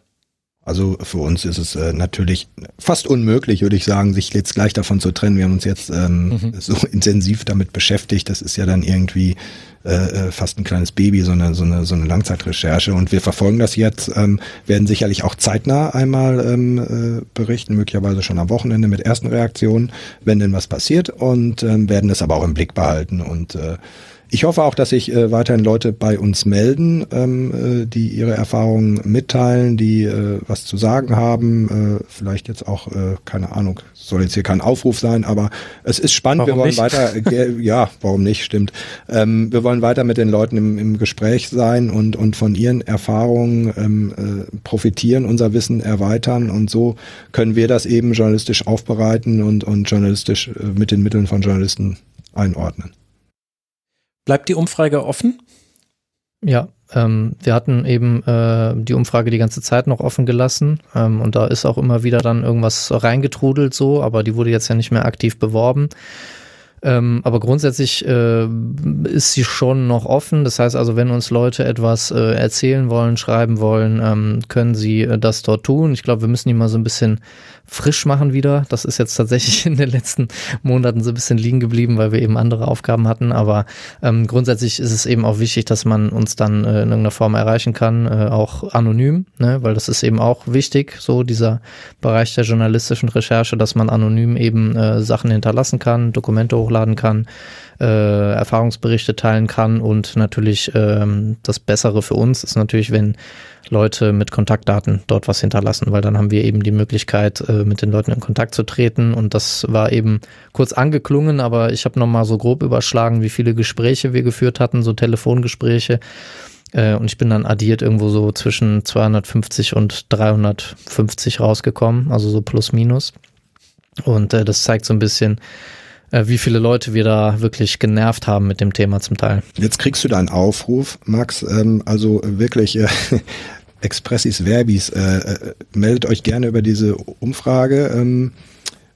S7: Also für uns ist es äh, natürlich fast unmöglich, würde ich sagen, sich jetzt gleich davon zu trennen. Wir haben uns jetzt ähm, mhm. so [LAUGHS] intensiv damit beschäftigt. Das ist ja dann irgendwie äh, äh, fast ein kleines Baby, so eine, so, eine, so eine Langzeitrecherche. Und wir verfolgen das jetzt, ähm, werden sicherlich auch zeitnah einmal ähm, äh, berichten, möglicherweise schon am Wochenende mit ersten Reaktionen, wenn denn was passiert und ähm, werden es aber auch im Blick behalten und äh, ich hoffe auch, dass sich äh, weiterhin Leute bei uns melden, ähm, äh, die ihre Erfahrungen mitteilen, die äh, was zu sagen haben. Äh, vielleicht jetzt auch, äh, keine Ahnung, soll jetzt hier kein Aufruf sein, aber es ist spannend. Warum wir wollen nicht? weiter, äh, [LAUGHS] ja, warum nicht, stimmt. Ähm, wir wollen weiter mit den Leuten im, im Gespräch sein und, und von ihren Erfahrungen ähm, äh, profitieren, unser Wissen erweitern und so können wir das eben journalistisch aufbereiten und, und journalistisch äh, mit den Mitteln von Journalisten einordnen.
S5: Bleibt die Umfrage offen?
S6: Ja, ähm, wir hatten eben äh, die Umfrage die ganze Zeit noch offen gelassen ähm, und da ist auch immer wieder dann irgendwas reingetrudelt so, aber die wurde jetzt ja nicht mehr aktiv beworben. Ähm, aber grundsätzlich äh, ist sie schon noch offen. Das heißt also, wenn uns Leute etwas äh, erzählen wollen, schreiben wollen, ähm, können sie äh, das dort tun. Ich glaube, wir müssen die mal so ein bisschen frisch machen wieder. Das ist jetzt tatsächlich [LAUGHS] in den letzten Monaten so ein bisschen liegen geblieben, weil wir eben andere Aufgaben hatten. Aber ähm, grundsätzlich ist es eben auch wichtig, dass man uns dann äh, in irgendeiner Form erreichen kann, äh, auch anonym, ne? weil das ist eben auch wichtig, so dieser Bereich der journalistischen Recherche, dass man anonym eben äh, Sachen hinterlassen kann, Dokumente hochladen kann äh, Erfahrungsberichte teilen kann und natürlich ähm, das Bessere für uns ist natürlich, wenn Leute mit Kontaktdaten dort was hinterlassen, weil dann haben wir eben die Möglichkeit, äh, mit den Leuten in Kontakt zu treten und das war eben kurz angeklungen, aber ich habe nochmal so grob überschlagen, wie viele Gespräche wir geführt hatten, so Telefongespräche äh, und ich bin dann addiert irgendwo so zwischen 250 und 350 rausgekommen, also so plus minus. Und äh, das zeigt so ein bisschen, wie viele Leute wir da wirklich genervt haben mit dem Thema zum Teil.
S7: Jetzt kriegst du deinen Aufruf, Max. Ähm, also wirklich äh, [LAUGHS] expressis verbis. Äh, äh, meldet euch gerne über diese Umfrage. Ähm,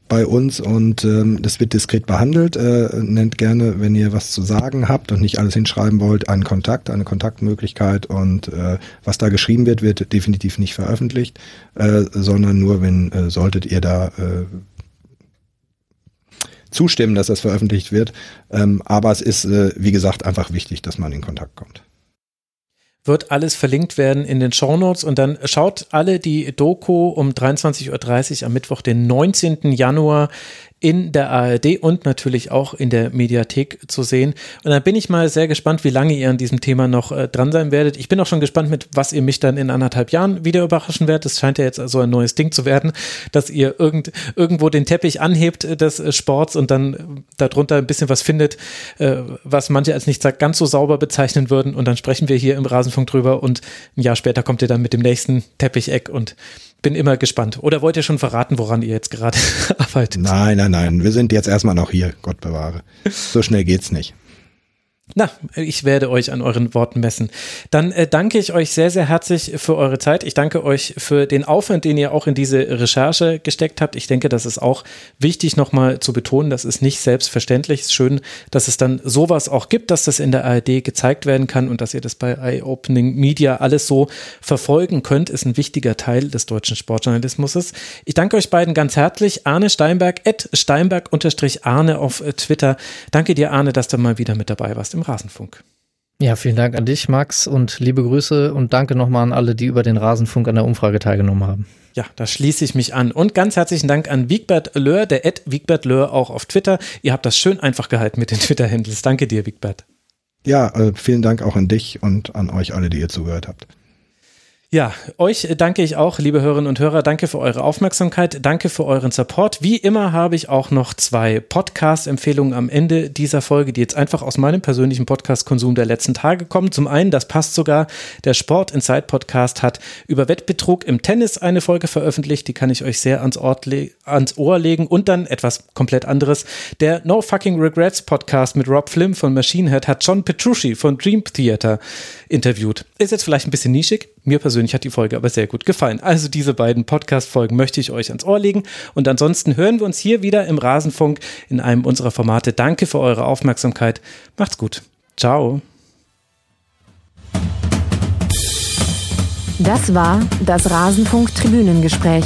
S7: bei uns und ähm, das wird diskret behandelt. Äh, nennt gerne, wenn ihr was zu sagen habt und nicht alles hinschreiben wollt, einen Kontakt, eine Kontaktmöglichkeit und äh, was da geschrieben wird, wird definitiv nicht veröffentlicht, äh, sondern nur, wenn äh, solltet ihr da äh, zustimmen, dass das veröffentlicht wird. Ähm, aber es ist, äh, wie gesagt, einfach wichtig, dass man in Kontakt kommt
S5: wird alles verlinkt werden in den Shownotes und dann schaut alle die Doku um 23.30 Uhr am Mittwoch, den 19. Januar in der ARD und natürlich auch in der Mediathek zu sehen. Und dann bin ich mal sehr gespannt, wie lange ihr an diesem Thema noch äh, dran sein werdet. Ich bin auch schon gespannt, mit was ihr mich dann in anderthalb Jahren wieder überraschen werdet. Es scheint ja jetzt so ein neues Ding zu werden, dass ihr irgend, irgendwo den Teppich anhebt äh, des äh, Sports und dann äh, darunter ein bisschen was findet, äh, was manche als nicht ganz so sauber bezeichnen würden. Und dann sprechen wir hier im Rasenfunk drüber und ein Jahr später kommt ihr dann mit dem nächsten Teppicheck und bin immer gespannt. Oder wollt ihr schon verraten, woran ihr jetzt gerade [LAUGHS] arbeitet?
S7: Nein, nein, nein. Wir sind jetzt erstmal noch hier. Gott bewahre. So schnell geht's nicht.
S5: Na, ich werde euch an euren Worten messen. Dann äh, danke ich euch sehr, sehr herzlich für eure Zeit. Ich danke euch für den Aufwand, den ihr auch in diese Recherche gesteckt habt. Ich denke, das ist auch wichtig nochmal zu betonen. Das ist nicht selbstverständlich. Es ist schön, dass es dann sowas auch gibt, dass das in der ARD gezeigt werden kann und dass ihr das bei Eye Opening Media alles so verfolgen könnt, ist ein wichtiger Teil des deutschen Sportjournalismus. Ich danke euch beiden ganz herzlich. Arne Steinberg, at Steinberg-Arne auf äh, Twitter. Danke dir, Arne, dass du mal wieder mit dabei warst im Rasenfunk.
S6: Ja, vielen Dank an dich, Max, und liebe Grüße und danke nochmal an alle, die über den Rasenfunk an der Umfrage teilgenommen haben.
S5: Ja, da schließe ich mich an. Und ganz herzlichen Dank an Wigbert Löhr, der Ed Wigbert Löhr auch auf Twitter. Ihr habt das schön einfach gehalten mit den [LAUGHS] Twitter-Handles. Danke dir, Wigbert.
S7: Ja, äh, vielen Dank auch an dich und an euch alle, die ihr zugehört habt.
S5: Ja, euch danke ich auch, liebe Hörerinnen und Hörer. Danke für eure Aufmerksamkeit. Danke für euren Support. Wie immer habe ich auch noch zwei Podcast-Empfehlungen am Ende dieser Folge, die jetzt einfach aus meinem persönlichen Podcast-Konsum der letzten Tage kommen. Zum einen, das passt sogar, der Sport Inside Podcast hat über Wettbetrug im Tennis eine Folge veröffentlicht. Die kann ich euch sehr ans, ans Ohr legen. Und dann etwas komplett anderes. Der No Fucking Regrets Podcast mit Rob Flynn von Machine Head hat John Petrucci von Dream Theater interviewt. Ist jetzt vielleicht ein bisschen nischig. Mir persönlich hat die Folge aber sehr gut gefallen. Also diese beiden Podcast-Folgen möchte ich euch ans Ohr legen. Und ansonsten hören wir uns hier wieder im Rasenfunk in einem unserer Formate. Danke für eure Aufmerksamkeit. Macht's gut. Ciao.
S1: Das war das Rasenfunk-Tribünengespräch.